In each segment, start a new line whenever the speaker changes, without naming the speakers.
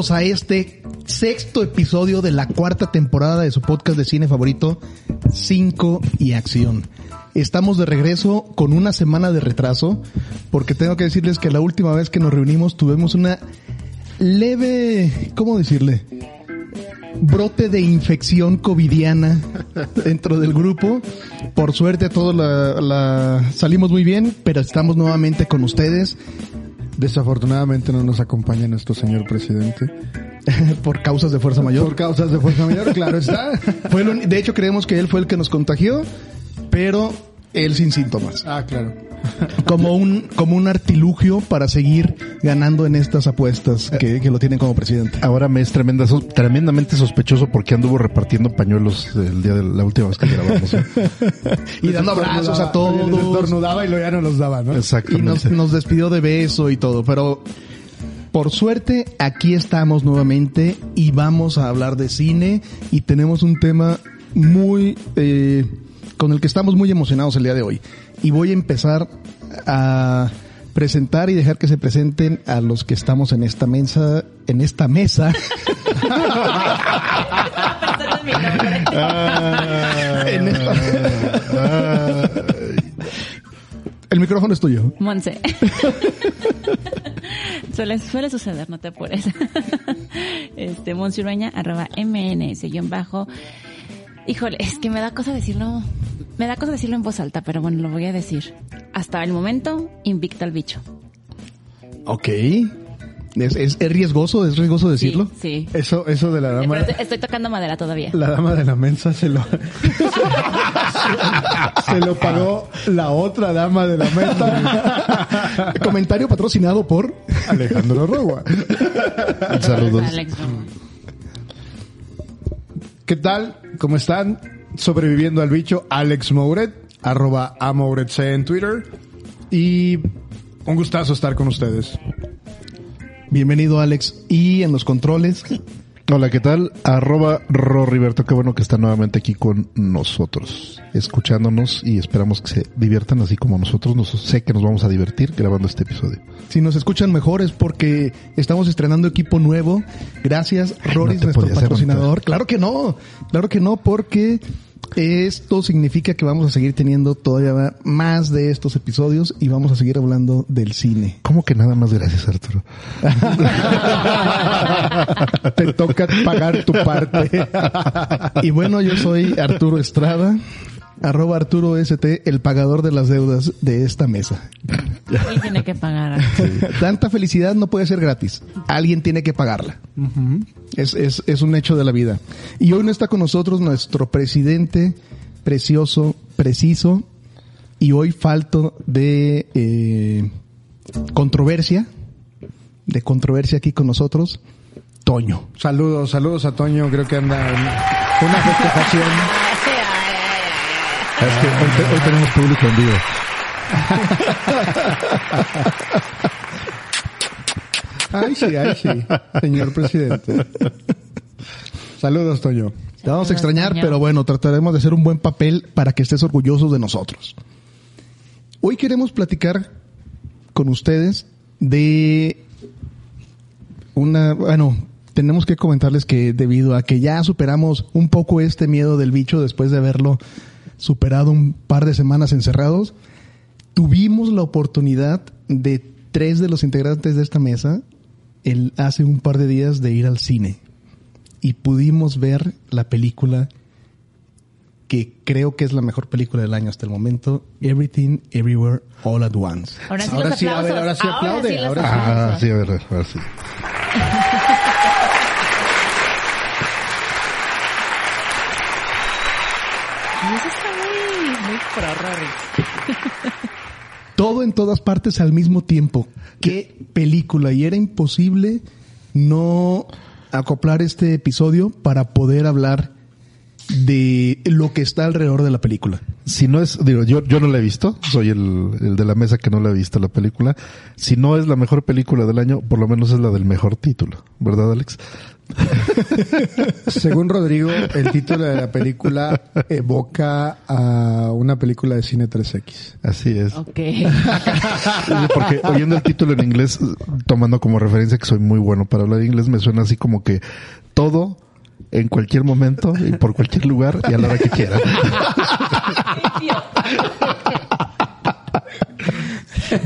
Bienvenidos a este sexto episodio de la cuarta temporada de su podcast de cine favorito, 5 y Acción. Estamos de regreso con una semana de retraso, porque tengo que decirles que la última vez que nos reunimos tuvimos una leve, ¿cómo decirle? brote de infección covidiana dentro del grupo. Por suerte todos la, la salimos muy bien, pero estamos nuevamente con ustedes.
Desafortunadamente no nos acompaña nuestro señor presidente.
por causas de fuerza mayor.
Por causas de fuerza mayor, claro está.
Fue el un- de hecho, creemos que él fue el que nos contagió, pero él sin síntomas.
Ah, claro.
Como un, como un artilugio para seguir ganando en estas apuestas que, que lo tienen como presidente.
Ahora me es tremenda, so- tremendamente sospechoso porque anduvo repartiendo pañuelos el día de la última vez que grabamos. ¿eh?
Y dando abrazos a todos.
estornudaba y luego ya no los daba, ¿no?
Y
Exactamente.
nos, nos despidió de beso y todo, pero por suerte aquí estamos nuevamente y vamos a hablar de cine y tenemos un tema muy eh, con el que estamos muy emocionados el día de hoy. Y voy a empezar a presentar y dejar que se presenten a los que estamos en esta mesa, en esta mesa. En esta- El micrófono es tuyo.
Monse. suele, suele suceder, no te apures. este, Monse arroba MNS, guion bajo. Híjole, es que me da cosa decirlo, me da cosa decirlo en voz alta, pero bueno, lo voy a decir. Hasta el momento, invicta al bicho.
Ok. ¿Es, es, es riesgoso? ¿Es riesgoso decirlo?
Sí, sí.
Eso, eso de la dama,
Pero estoy tocando madera todavía.
la dama de la mensa se lo, se lo pagó la otra dama de la mensa,
Comentario patrocinado por...
Alejandro Rogua.
Saludos.
Alex.
¿Qué tal? ¿Cómo están? Sobreviviendo al bicho, Alex Mouret, arroba amouretc en Twitter. Y un gustazo estar con ustedes.
Bienvenido Alex. Y en los controles,
Hola, ¿qué tal? Arroba Roriberto, qué bueno que está nuevamente aquí con nosotros, escuchándonos y esperamos que se diviertan así como nosotros. Nos, sé que nos vamos a divertir grabando este episodio.
si nos escuchan mejor es porque estamos estrenando equipo nuevo. Gracias, Roris,
te
nuestro patrocinador. Claro que no, claro que no, porque esto significa que vamos a seguir teniendo todavía más de estos episodios y vamos a seguir hablando del cine.
¿Cómo que nada más gracias, Arturo?
Te toca pagar tu parte.
Y bueno, yo soy Arturo Estrada, arroba Arturo ST, el pagador de las deudas de esta mesa.
Él tiene que pagar.
Tanta felicidad no puede ser gratis. Alguien tiene que pagarla. es, es, es un hecho de la vida. Y hoy no está con nosotros nuestro presidente precioso, preciso, y hoy falto de eh, controversia, de controversia aquí con nosotros, Toño.
Saludos, saludos a Toño. Creo que anda en una festejación.
Es que hoy, te- hoy tenemos público en vivo.
Ay, sí, ay, sí, señor presidente. Saludos, Toño.
Te vamos a extrañar,
Toño.
pero bueno, trataremos de hacer un buen papel para que estés orgullosos de nosotros. Hoy queremos platicar con ustedes de una, bueno, tenemos que comentarles que debido a que ya superamos un poco este miedo del bicho después de haberlo superado un par de semanas encerrados, tuvimos la oportunidad de tres de los integrantes de esta mesa el, hace un par de días de ir al cine y pudimos ver la película que creo que es la mejor película del año hasta el momento, Everything Everywhere All at Once.
Ahora sí,
Ahora
los
sí, a ver,
aplausos.
ahora sí aplaude,
los
ahora sí.
Ah,
aplausos.
sí, a ver, ahora sí.
Y eso está muy, muy pro, Rory.
Todo en todas partes al mismo tiempo. Qué película. Y era imposible no acoplar este episodio para poder hablar de lo que está alrededor de la película.
Si no es, digo, yo, yo no la he visto, soy el, el de la mesa que no la ha visto la película. Si no es la mejor película del año, por lo menos es la del mejor título, ¿verdad, Alex?
Según Rodrigo, el título de la película evoca a una película de cine 3X.
Así es.
Ok.
Porque oyendo el título en inglés, tomando como referencia que soy muy bueno para hablar inglés, me suena así como que todo en cualquier momento y por cualquier lugar y a la hora que quiera.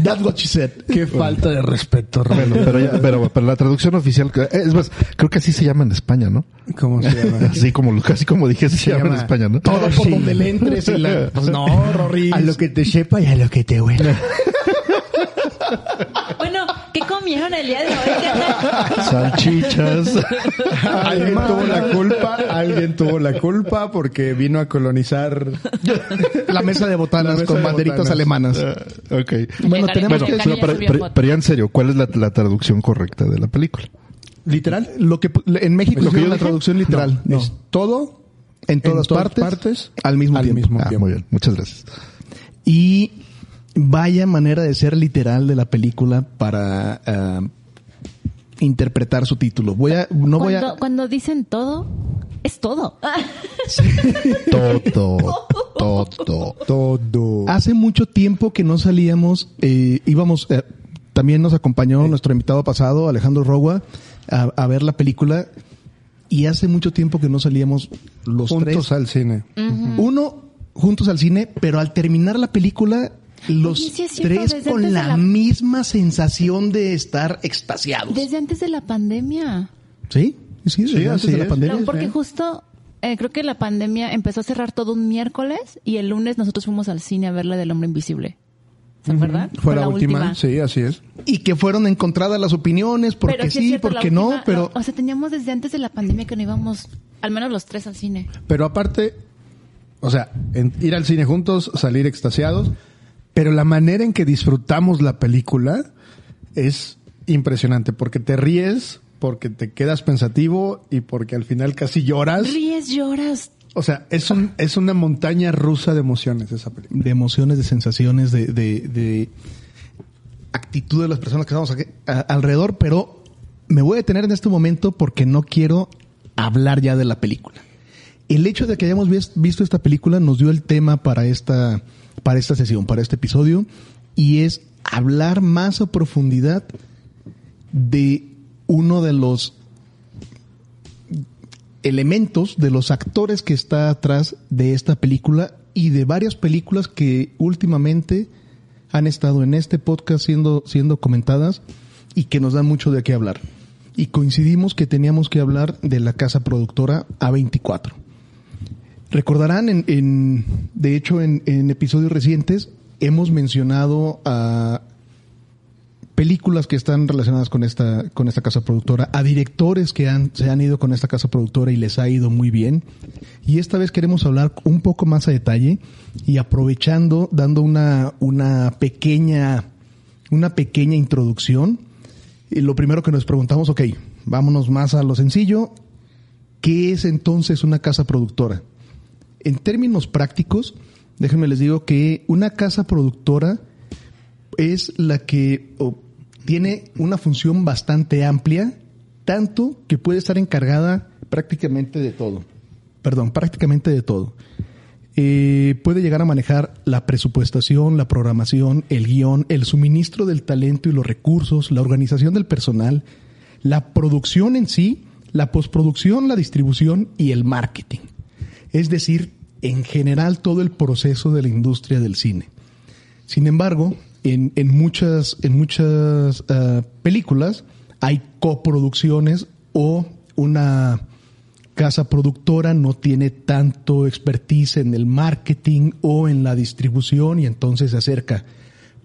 That's what she said.
Qué falta de respeto,
Bueno,
Rodrigo.
pero, ya, pero, pero la traducción oficial, es más, creo que así se llama en España, ¿no?
¿Cómo se llama?
Así como, casi como dije, así se, llama, en España, ¿no?
Todo por
Sí.
donde le entres y la... Pues no, Rory.
A lo que te sepa y a lo que te huela.
Bueno, ¿qué comieron el día de hoy?
Salchichas.
Alguien tuvo la culpa, alguien tuvo la culpa porque vino a colonizar.
La mesa de botanas
mesa
con
de
banderitas
botanas.
alemanas.
Ah, ok.
Bueno, tenemos que...
venga.
Pero, pero- ya en serio, ¿cuál es la, la traducción correcta de la película?
¿Literal?
Lo que en México
¿Lo que
es
yo
la
dije?
traducción literal.
No,
No.
Es todo
en todas,
todas
partes,
partes,
al mismo
al
tiempo.
mismo
Ah,
tiempo.
muy bien, muchas gracias.
Y vaya manera de ser literal de la película para ah, interpretar su título. Voy a, no voy
cuando,
a,
cuando dicen todo, es todo.
Todo, todo.
Todo.
hace mucho tiempo que no salíamos, eh, íbamos, eh, también nos acompañó nuestro invitado pasado, Alejandro Rogua, a, a ver la película y hace mucho tiempo que no salíamos los
Juntos
tres.
al cine.
Uno, juntos al cine, pero al terminar la película, los
Oye, sí cierto,
tres con
antes
la,
la-
misma sensación de estar extasiados.
Desde antes de la pandemia.
¿Sí? Sí,
Sí,
desde antes
así
de la pandemia.
No, porque justo eh, creo que la pandemia empezó a cerrar todo un miércoles y el lunes nosotros fuimos al cine a ver la del hombre invisible. ¿Se acuerdan?
Fue la, última. Sí, así es.
Y que fueron encontradas las opiniones, porque
Pero
sí,
es cierto, la
porque no,
última-
pero...
O sea, teníamos desde antes de la pandemia que no íbamos, al menos los tres al cine.
Pero aparte, o sea, en- ir al cine juntos, salir extasiados, pero la manera en que disfrutamos la película es impresionante, porque te ríes, porque te quedas pensativo y porque al final casi lloras.
Ríes, lloras.
O sea, es, un, es una montaña rusa de emociones esa película.
de emociones, de sensaciones, de, de, de actitud de las personas que estamos aquí, a- alrededor, pero me voy a detener en este momento porque no quiero hablar ya de la película. El hecho de que hayamos vis- visto esta película nos dio el tema para esta, para esta sesión, para este episodio, y es hablar más a profundidad de uno de los elementos de los actores que está atrás de esta película y de varias películas que últimamente han estado en este podcast siendo, siendo comentadas y que nos dan mucho de qué hablar. Y coincidimos que teníamos que hablar de la casa productora A24. Recordarán, en, de hecho, en, episodios recientes hemos mencionado a películas que están relacionadas con esta, con esta casa productora, a directores que han, se han ido con esta casa productora y les ha ido muy bien. Y esta vez queremos hablar un poco más a detalle y aprovechando, dando una, una pequeña, una pequeña introducción. Y lo primero que nos preguntamos, ok, vámonos más a lo sencillo. ¿Qué es entonces una casa productora? En términos prácticos, déjenme les digo que una casa productora es la que tiene una función bastante amplia, tanto que puede estar encargada prácticamente de todo. Perdón, prácticamente de todo. Eh, puede llegar a manejar la presupuestación, la programación, el guion, el suministro del talento y los recursos, la organización del personal, la producción en sí, la postproducción, la distribución y el marketing. Es decir, en general todo el proceso de la industria del cine. Sin embargo, en, en muchas, en muchas ah, películas hay coproducciones o una casa productora no tiene tanto expertise en el marketing o en la distribución y entonces se acerca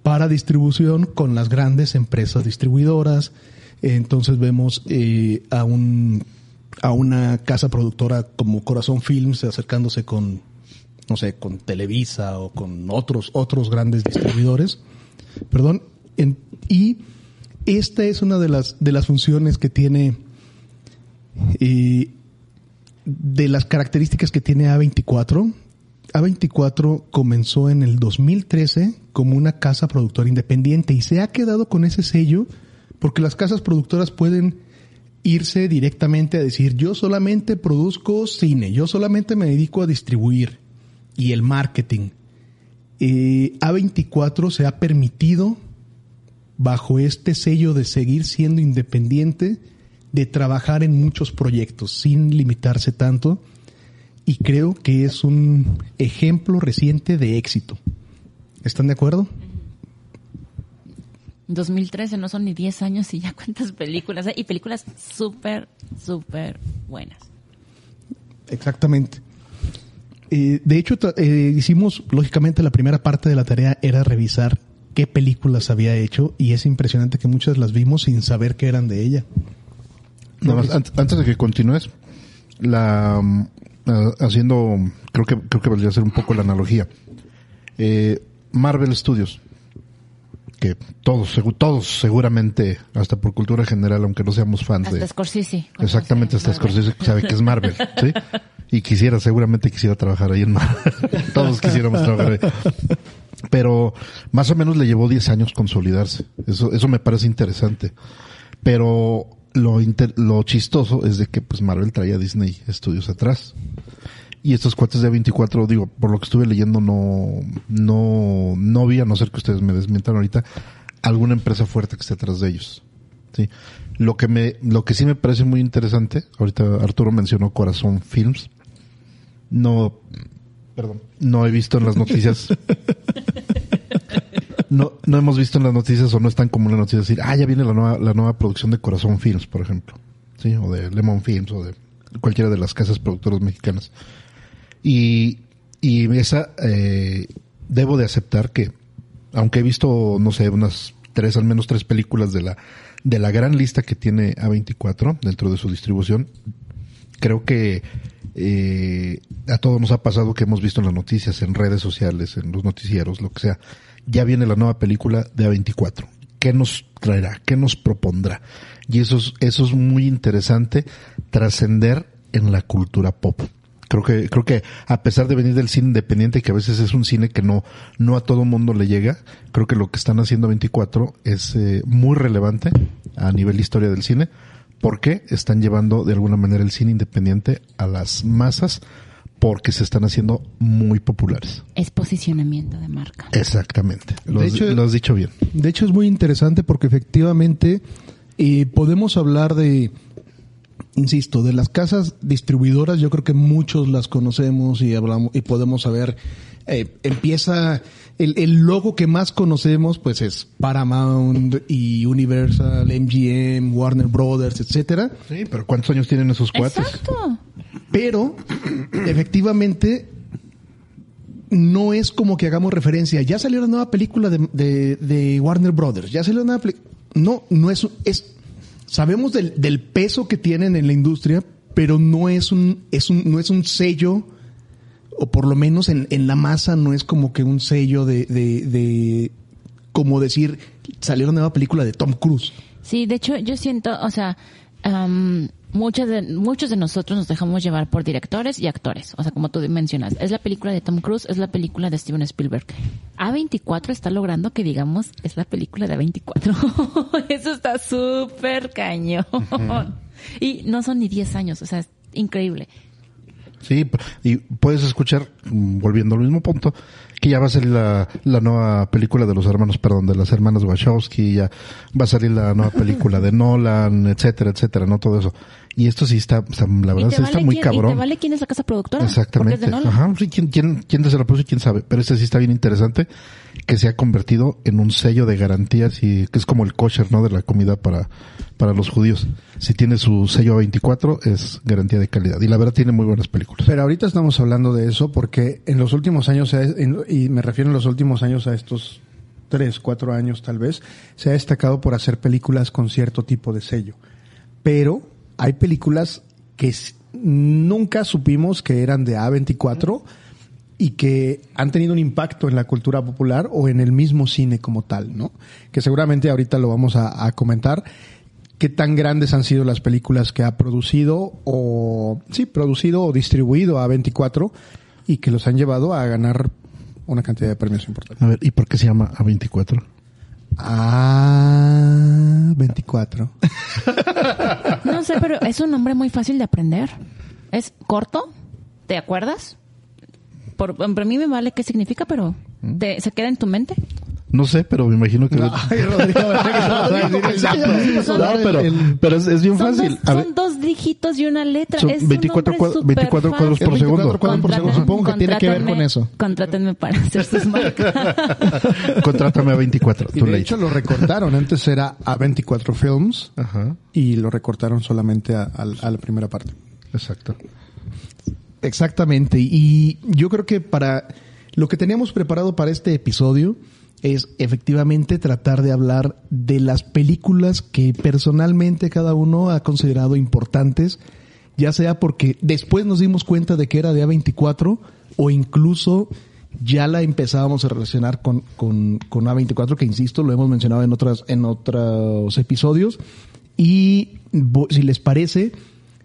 para distribución con las grandes empresas distribuidoras. Entonces vemos eh, a un a una casa productora como Corazón Films acercándose con no sé, con Televisa o con otros otros grandes distribuidores. Perdón, en- y esta es una de las de las funciones que tiene eh, de las características que tiene A24, A24 comenzó en el 2013 como una casa productora independiente y se ha quedado con ese sello porque las casas productoras pueden irse directamente a decir yo solamente produzco cine, yo solamente me dedico a distribuir y el marketing. Eh, A24 se ha permitido bajo este sello de seguir siendo independiente, de trabajar en muchos proyectos sin limitarse tanto y creo que es un ejemplo reciente de éxito. ¿Están de acuerdo?
2013 no son ni 10 años y ya cuántas películas hay? y películas súper, súper buenas.
Exactamente. Eh, de hecho, eh, hicimos, lógicamente, la primera parte de la tarea era revisar qué películas había hecho y es impresionante que muchas las vimos sin saber que eran de ella.
Nada más, an- antes de que continúes, la mm, ah, haciendo, creo que creo que valdría ser un poco la analogía. Eh, Marvel Studios, que todos, todos seguramente, hasta por cultura general, aunque no seamos fans
Hasta
de,
Scorsese.
exactamente, hasta
Marvel.
Scorsese sabe que es Marvel, ¿sí? Y quisiera, seguramente quisiera trabajar ahí en Marvel. todos quisiéramos trabajar ahí. Pero más o menos le llevó 10 años consolidarse. Eso, eso me parece interesante. Pero lo, inter- lo chistoso es de que pues Marvel traía a Disney Studios atrás. Y estos cuates de 24, digo, por lo que estuve leyendo, no, no, no vi, a no ser que ustedes me desmientan ahorita, alguna empresa fuerte que esté atrás de ellos. Sí. Lo que me, lo que sí me parece muy interesante, ahorita Arturo mencionó Corazón Films. No, perdón, no he visto en las noticias. No, no hemos visto en las noticias o no es tan común en las noticias decir, ah, ya viene la nueva, la nueva producción de Corazón Films, por ejemplo. Sí, o de Lemon Films o de cualquiera de las casas productoras mexicanas. Y, y esa, eh, debo de aceptar que, aunque he visto, no sé, unas tres, al menos tres películas de la, de la gran lista que tiene A24 dentro de su distribución, creo que eh, a todos nos ha pasado que hemos visto en las noticias, en redes sociales, en los noticieros, lo que sea. Ya viene la nueva película de A24. ¿Qué nos traerá? ¿Qué nos propondrá? Y eso es, eso es muy interesante, trascender en la cultura pop. Creo que, creo que a pesar de venir del cine independiente, que a veces es un cine que no, no a todo mundo le llega, creo que lo que están haciendo 24 es eh, muy relevante a nivel historia del cine, porque están llevando de alguna manera el cine independiente a las masas, porque se están haciendo muy populares.
Es posicionamiento de marca.
Exactamente. Lo,
De
has-
hecho-
lo has dicho bien.
De hecho, es muy interesante porque efectivamente eh, podemos hablar de, insisto, de las casas distribuidoras. Yo creo que muchos las conocemos y hablamos y podemos saber. eh, empieza el, el logo que más conocemos, pues es Paramount y Universal, MGM, Warner Brothers, etcétera.
Sí, pero ¿cuántos años tienen esos cuates?
Exacto.
Pero, efectivamente, no es como que hagamos referencia. Ya salió la nueva película de, de- de Warner Brothers. Ya salió la nueva película. No, no es, es. Sabemos del, del peso que tienen en la industria, pero no es un, es un, no es un sello, o por lo menos en, en la masa no es como que un sello de, de, de como decir, salió la nueva película de Tom Cruise.
Sí, de hecho, yo siento, o sea, muchas de, muchos de nosotros nos dejamos llevar por directores y actores. O sea, como tú mencionas, es la película de Tom Cruise, es la película de Steven Spielberg. A24 está logrando que digamos es la película de A24. Eso está súper cañón. Y no son ni 10 años, o sea, es increíble.
Sí, y puedes escuchar, mm, volviendo al mismo punto, que ya va a salir la, la nueva película de los hermanos, perdón, de las hermanas Wachowski, ya va a salir la nueva película de Nolan, etcétera, etcétera, no todo eso. Y esto sí está, está- la verdad
te
sí
vale
está muy
quién-
cabrón.
Y te vale quién es la casa productora. Porque es
Exactamente.
de Nolan.
Ajá, sí, ¿quién, quién, quién se la puso y quién sabe. Pero este sí está bien interesante, que se ha convertido en un sello de garantías y que es como el kosher, ¿no? De la comida para, para los judíos. Si tiene su sello A24, es garantía de calidad. Y la verdad tiene muy buenas películas.
Pero ahorita estamos hablando de eso porque en los últimos años, se ha- en- y me refiero en los últimos años a estos tres, cuatro años tal vez, se ha destacado por hacer películas con cierto tipo de sello. Pero hay películas que nunca supimos que eran de A24 y que han tenido un impacto en la cultura popular o en el mismo cine como tal, ¿no? Que seguramente ahorita lo vamos a, a comentar. qué tan grandes han sido las películas que ha producido o, sí, producido o distribuido a 24 y que los han llevado a ganar una cantidad de premios importantes.
A ver, ¿y por qué se llama A24?
Ah, 24.
No sé, pero es un nombre muy fácil de aprender. Es corto, ¿te acuerdas? Por, para mí me vale qué significa, pero te- se queda en tu mente.
No sé, pero me imagino que...
Ay, Rodrigo,
no, pero, pero es, es bien
Son,
fácil.
dos, son dos dígitos y una letra.
Son
es un
24
nombre
cuad-
súper
24 cuadros por
Es 24
segundo.
cuadros por segundo. Supongo que tiene que ver con eso.
Contrátenme para hacer sus marcas.
contrátame a 24.
Y de
late.
hecho lo recortaron. Antes era a 24 Films
Ajá,
y lo recortaron solamente a, a- a la primera parte.
exacto.
Exactamente. Y yo creo que para lo que teníamos preparado para este episodio es efectivamente tratar de hablar de las películas que personalmente cada uno ha considerado importantes, ya sea porque después nos dimos cuenta de que era de A24 o incluso ya la empezábamos a relacionar con, con, con A24, que insisto, lo hemos mencionado en otras, en otros episodios. Y si les parece,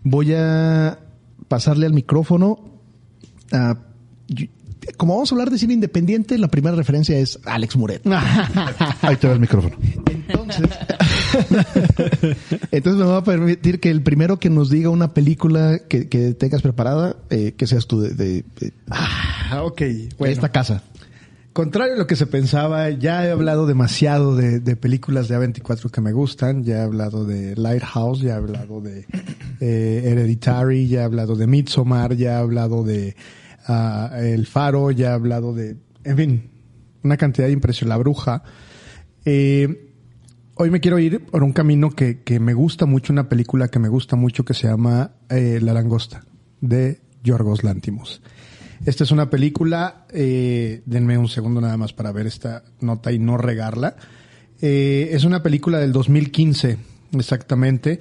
voy a pasarle al micrófono a- como vamos a hablar de cine independiente, la primera referencia es Alex Muret.
Ahí te va el micrófono.
Entonces, entonces me va a permitir que el primero que nos diga una película que, que tengas preparada, eh, que seas tú de, de- de-
Ah, ok.
de
Bueno,
esta casa.
contrario a lo que se pensaba, ya he hablado demasiado de, de películas de A24 que me gustan. Ya he hablado de Lighthouse, ya he hablado de eh, Hereditary, ya he hablado de Midsommar, ya he hablado de El Faro, ya he hablado de, en fin, una cantidad de impresión. La Bruja. Eh, hoy me quiero ir por un camino que, que me gusta mucho, una película que me gusta mucho que se llama eh, La Langosta, de Yorgos Lántimos. Esta es una película, eh, denme un segundo nada más para ver esta nota y no regarla. Es una película del 2015, exactamente,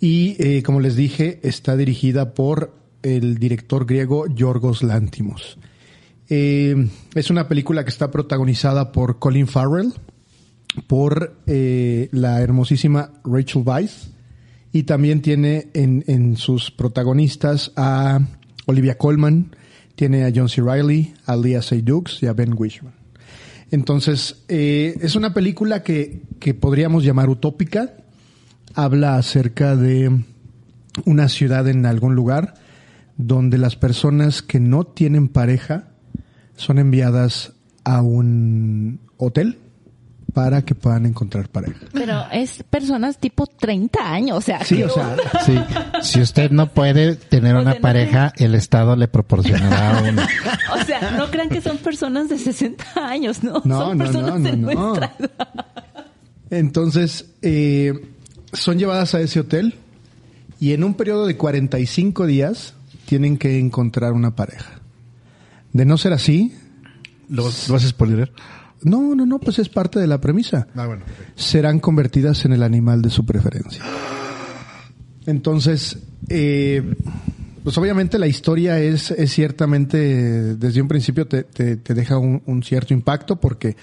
y como les dije, está dirigida por el director griego Yorgos Lántimos. Eh, es una película que está protagonizada por Colin Farrell, por eh, la hermosísima Rachel Weisz y también tiene en, en sus protagonistas a Olivia Colman, tiene a John C. Reilly, a Leah Seydoux y a Ben Wishman. Entonces, eh, es una película que, que podríamos llamar utópica. Habla acerca de una ciudad en algún lugar donde las personas que no tienen pareja son enviadas a un hotel para que puedan encontrar pareja.
Pero es personas tipo 30 años, o sea,
Sí, o sea,
Sí, si usted no puede tener una
no
pareja, el Estado le proporcionará una.
o sea, no crean que son personas de 60 años, ¿no?
No,
son
no,
personas
no,
de
no, no.
nuestra edad.
entonces eh, son llevadas a ese hotel y en un periodo de 45 días tienen que encontrar una pareja. De no ser así,
¿Lo, lo vas a spoiler?
no, no, no, pues es parte de la premisa.
Ah, bueno.
serán convertidas en el animal de su preferencia. Entonces, eh, pues obviamente la historia es, es ciertamente, desde un principio te, te- te deja un, un cierto impacto porque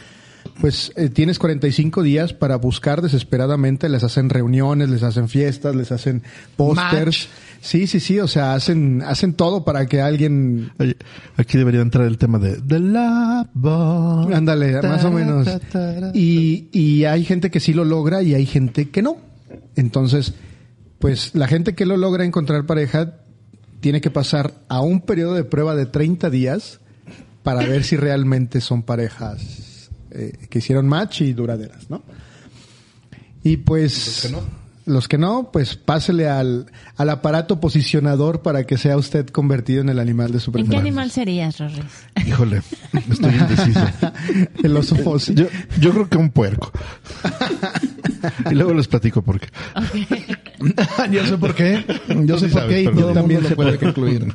pues eh, tienes 45 días para buscar desesperadamente, les hacen reuniones, les hacen fiestas, les hacen pósters. Sí, sí, sí, o sea, hacen, hacen todo para que alguien
Oye, aquí debería entrar el tema de The Love.
Ándale, más o menos. Y, y hay gente que sí lo logra y hay gente que no. Entonces, pues la gente que lo logra encontrar pareja tiene que pasar a un periodo de prueba de 30 días para ver si realmente son parejas eh, que hicieron match y duraderas, ¿no? Y pues... Los que no, pues pásele al, al aparato posicionador para que sea usted convertido en el animal de su
¿En qué animal serías, Rorris?
Híjole, estoy indeciso.
El oso fósil.
Yo, yo creo que un puerco. y luego les platico por qué.
yo sé por qué. Yo sé
sí
por
sabes,
qué y el
también
mundo
se
puede. concluir.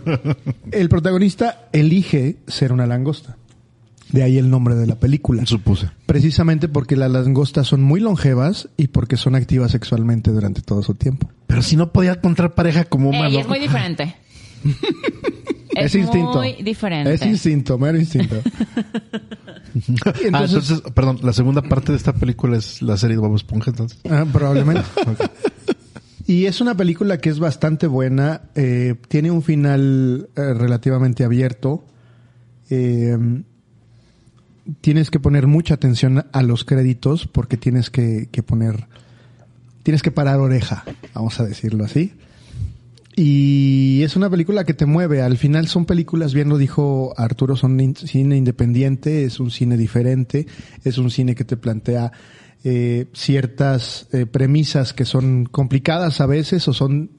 El protagonista elige ser una langosta. De ahí el nombre de la película.
Supuse.
Precisamente porque las langostas son muy longevas y porque son activas sexualmente durante todo su tiempo.
Pero si no podía encontrar pareja como
Ey,
humano.
es muy diferente.
Es, instinto.
muy diferente.
Es instinto, mero instinto.
ah,
Entonces-
entonces, perdón, la segunda parte de esta película es la serie de Bob Esponja, entonces.
Ah, probablemente. Y es una película que es bastante buena. eh, tiene un final eh, relativamente abierto. Eh, tienes que poner mucha atención a los créditos porque tienes que, que poner. Tienes que parar oreja, vamos a decirlo así. Y es una película que te mueve. Al final son películas, bien lo dijo Arturo, son in- cine independiente, es un cine diferente, es un cine que te plantea eh, ciertas eh, premisas que son complicadas a veces o son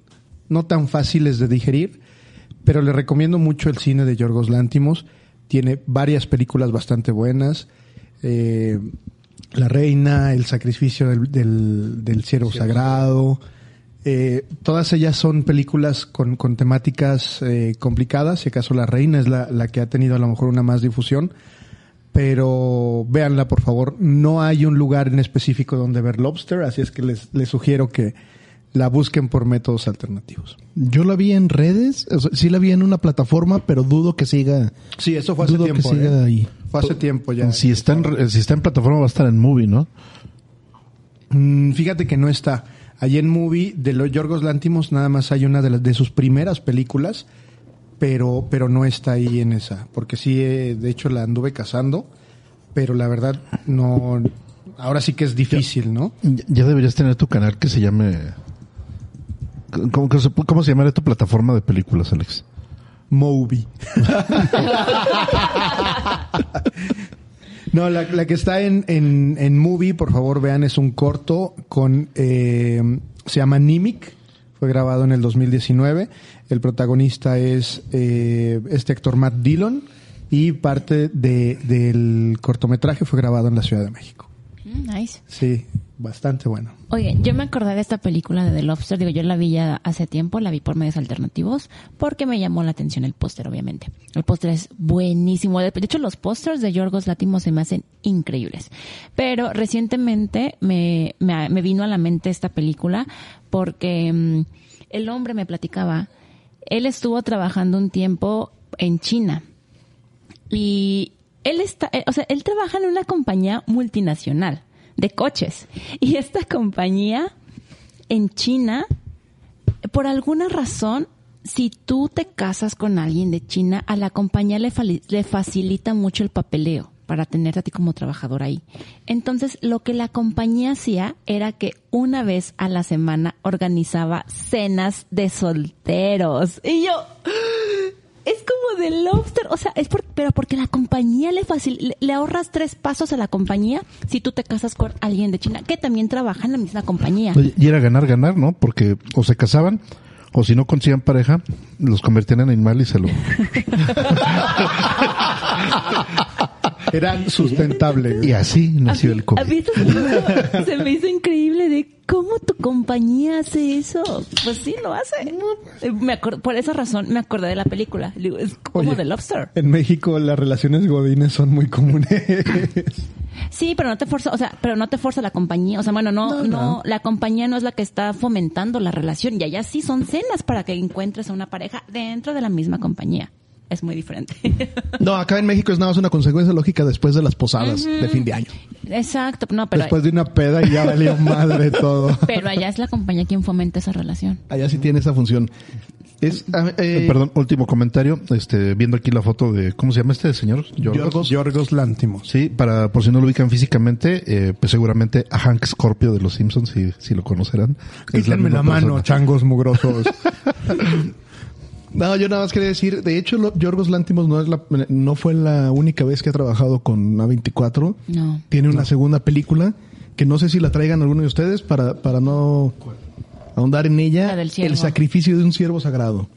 no tan fáciles de digerir, pero le recomiendo mucho el cine de Yorgos Lántimos. Tiene varias películas bastante buenas. Eh, La Reina, El Sacrificio del, del, Sagrado. Eh, todas ellas son películas con, con temáticas eh, complicadas. Si acaso La Reina es la, la que ha tenido a lo mejor una más difusión. Pero véanla, por favor. No hay un lugar en específico donde ver Lobster, así es que les, les sugiero que la busquen por métodos alternativos.
Yo la vi en redes, o sea, sí la vi en una plataforma, pero dudo que siga.
Sí, eso fue hace
Dudo que
tiempo.
siga
¿eh?
ahí.
Fue hace tiempo ya.
Si está, en, si está en plataforma va a estar en movie, ¿no?
Mm, fíjate que no está. Allí en Movie de los Yorgos Lántimos nada más hay una de las de sus primeras películas, pero pero no está ahí en esa, porque sí eh, de hecho la anduve cazando, pero la verdad no ahora sí que es difícil, ¿no?
Ya, ya deberías tener tu canal que se llame... ¿Cómo, cómo se- cómo se llamaría tu plataforma de películas, Alex?
Movie. No, la, la que está en, en, en Movie, por favor vean, es un corto con, eh, se llama Nimic, fue grabado en el 2019, el protagonista es eh, este actor Matt Dillon y parte de, del cortometraje fue grabado en la Ciudad de México.
Mm, Nice.
Sí, bastante bueno.
Oye, yo me acordé de esta película de The Lobster, digo, yo la vi ya hace tiempo, la vi por medios alternativos, porque me llamó la atención el póster, obviamente. El póster es buenísimo. De hecho, los pósters de Yorgos Látimos se me hacen increíbles. Pero recientemente me, me, me vino a la mente esta película porque mm, el hombre me platicaba, él estuvo trabajando un tiempo en China y él está, eh, o sea, él trabaja en una compañía multinacional de coches. Y esta compañía en China, por alguna razón, si tú te casas con alguien de China, a la compañía le, le facilita mucho el papeleo para tenerte a ti como trabajador ahí. Entonces, lo que la compañía hacía era que una vez a la semana organizaba cenas de solteros. Y yo, es como de lobster, o sea, es por, pero porque la compañía le facil, le, le ahorras tres pasos a la compañía si tú te casas con alguien de China que también trabaja en la misma compañía.
Y era ganar, ganar, ¿no? Porque o se casaban, o si no consiguen pareja, los convertían en animal y se lo...
Era sustentable.
Y así nació el
A
COVID.
mí eso se me hizo- se me hizo increíble de cómo tu compañía hace eso. Pues sí, lo hace. Eh, Me acor- por esa razón me acordé de la película. Es como
Oye,
de Lobster.
En México las relaciones godines son muy comunes.
Sí, pero no te forza, o sea, pero no te forza la compañía. O sea, bueno, no, no, la compañía no es la que está fomentando la relación. Y allá sí son cenas para que encuentres a una pareja dentro de la misma compañía. Es muy diferente.
No, acá en México es nada más una consecuencia lógica después de las posadas de fin de año.
Exacto, no, pero,
Después de una peda y ya valió madre todo.
pero allá es la compañía quien fomenta esa relación.
Allá sí tiene esa función. Es, eh,
Eh, perdón, último comentario. Este, viendo aquí la foto de, ¿cómo se llama este señor? Yorgos.
Yorgos Lántimos.
Sí, para, por si no lo ubican físicamente, eh, pues seguramente a Hank Scorpio de los Simpsons, si, si lo conocerán.
Quítenme la
misma
mano,
persona.
changos mugrosos.
No, yo nada más quería decir, de hecho, lo- Yorgos Lántimos no es la, no fue la única vez que ha trabajado con A24.
No.
Tiene una segunda película que no sé si la traigan alguno de ustedes para, para no ahondar en ella.
La del ciervo.
El sacrificio de un ciervo sagrado.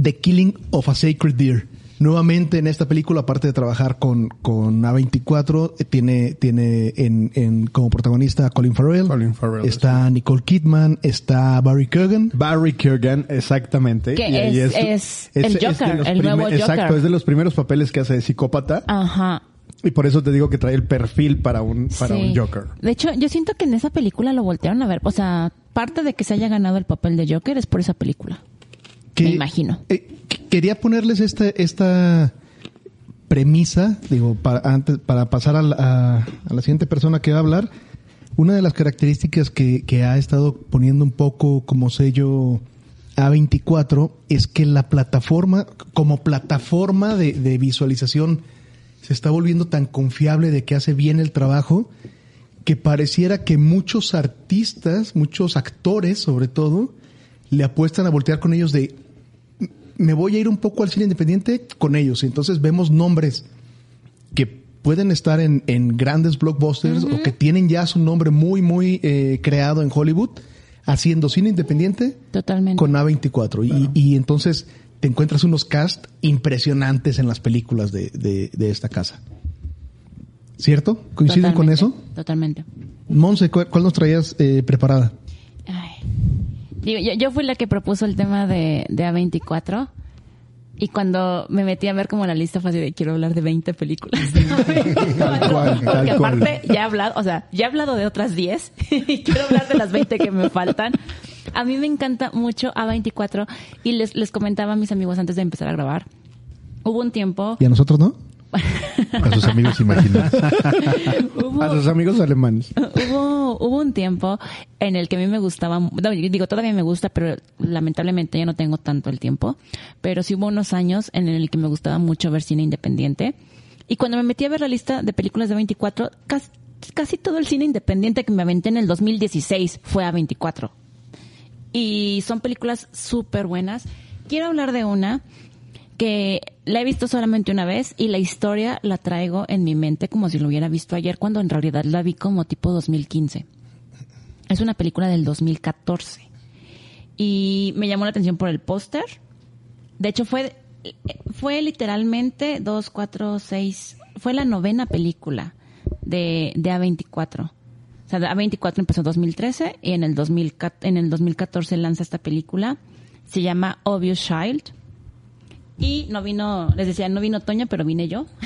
The Killing of a Sacred Deer. Nuevamente en esta película, aparte de trabajar con, con A24, eh, tiene, tiene en, en, como protagonista a Colin Farrell.
Colin Farrell,
Está Nicole Kidman, está Barry Keoghan.
Barry Keoghan, exactamente.
Que
Y
es- es el
de
Joker,
los
el nuevo Joker.
Exacto, es de los primeros papeles que hace de psicópata.
Ajá.
Y por eso te digo que trae el perfil para un, para
Sí.
un Joker.
De hecho, yo siento que en esa película lo voltearon a ver. O sea, parte de que se haya ganado el papel de Joker es por esa película.
que-
Me imagino.
eh, que- quería ponerles esta, premisa, digo, para, antes, para pasar a la, siguiente persona que va a hablar. Una de las características que, que ha estado poniendo un poco como sello A24 es que la plataforma, como plataforma de, de visualización, se está volviendo tan confiable de que hace bien el trabajo que pareciera que muchos artistas, muchos actores sobre todo, le apuestan a voltear con ellos de me voy a ir un poco al cine independiente con ellos. Y entonces vemos nombres que pueden estar en, en grandes blockbusters o que tienen ya su nombre muy, muy eh, creado en Hollywood, haciendo cine independiente
Totalmente.
con A24. Y, y entonces te encuentras unos cast impresionantes en las películas de, de, de esta casa. ¿Cierto? ¿Coinciden con eso?
Totalmente.
Monse, ¿cuál, cuál nos traías eh, preparada?
Ay. Digo, yo, yo fui la que propuso el tema de, de A24. Y cuando me metí a ver como la lista fue así de quiero hablar de 20 películas.
Tal cual, tal
Porque
cual.
aparte ya he hablado, o sea, ya he hablado de otras 10 y quiero hablar de las 20 que me faltan. A mí me encanta mucho A24 y les, les comentaba a mis amigos antes de empezar a grabar. Hubo un tiempo,
¿Y a nosotros no?
A sus amigos imaginados.
hubo,
A sus amigos alemanes.
hubo, hubo un tiempo en el que a mí me gustaba, no, digo, todavía me gusta, pero lamentablemente ya no tengo tanto el tiempo, pero sí hubo unos años en el que me gustaba mucho ver cine independiente. Y cuando me metí a ver la lista de películas de 24, casi, casi todo el cine independiente que me aventé en el 2016 fue a 24. Y son películas súper buenas. Quiero hablar de una que la he visto solamente una vez y la historia la traigo en mi mente como si lo hubiera visto ayer, cuando en realidad la vi como tipo 2015. Es una película del 2014. Y me llamó la atención por el póster. De hecho, fue, fue literalmente dos, cuatro, seis. Fue la novena película de, de A24. O sea, A24 empezó en 2013 y en el, 2000, en el 2014 lanza esta película. Se llama Obvious Child. Y no vino, les decía, no vino Toño, pero vine yo.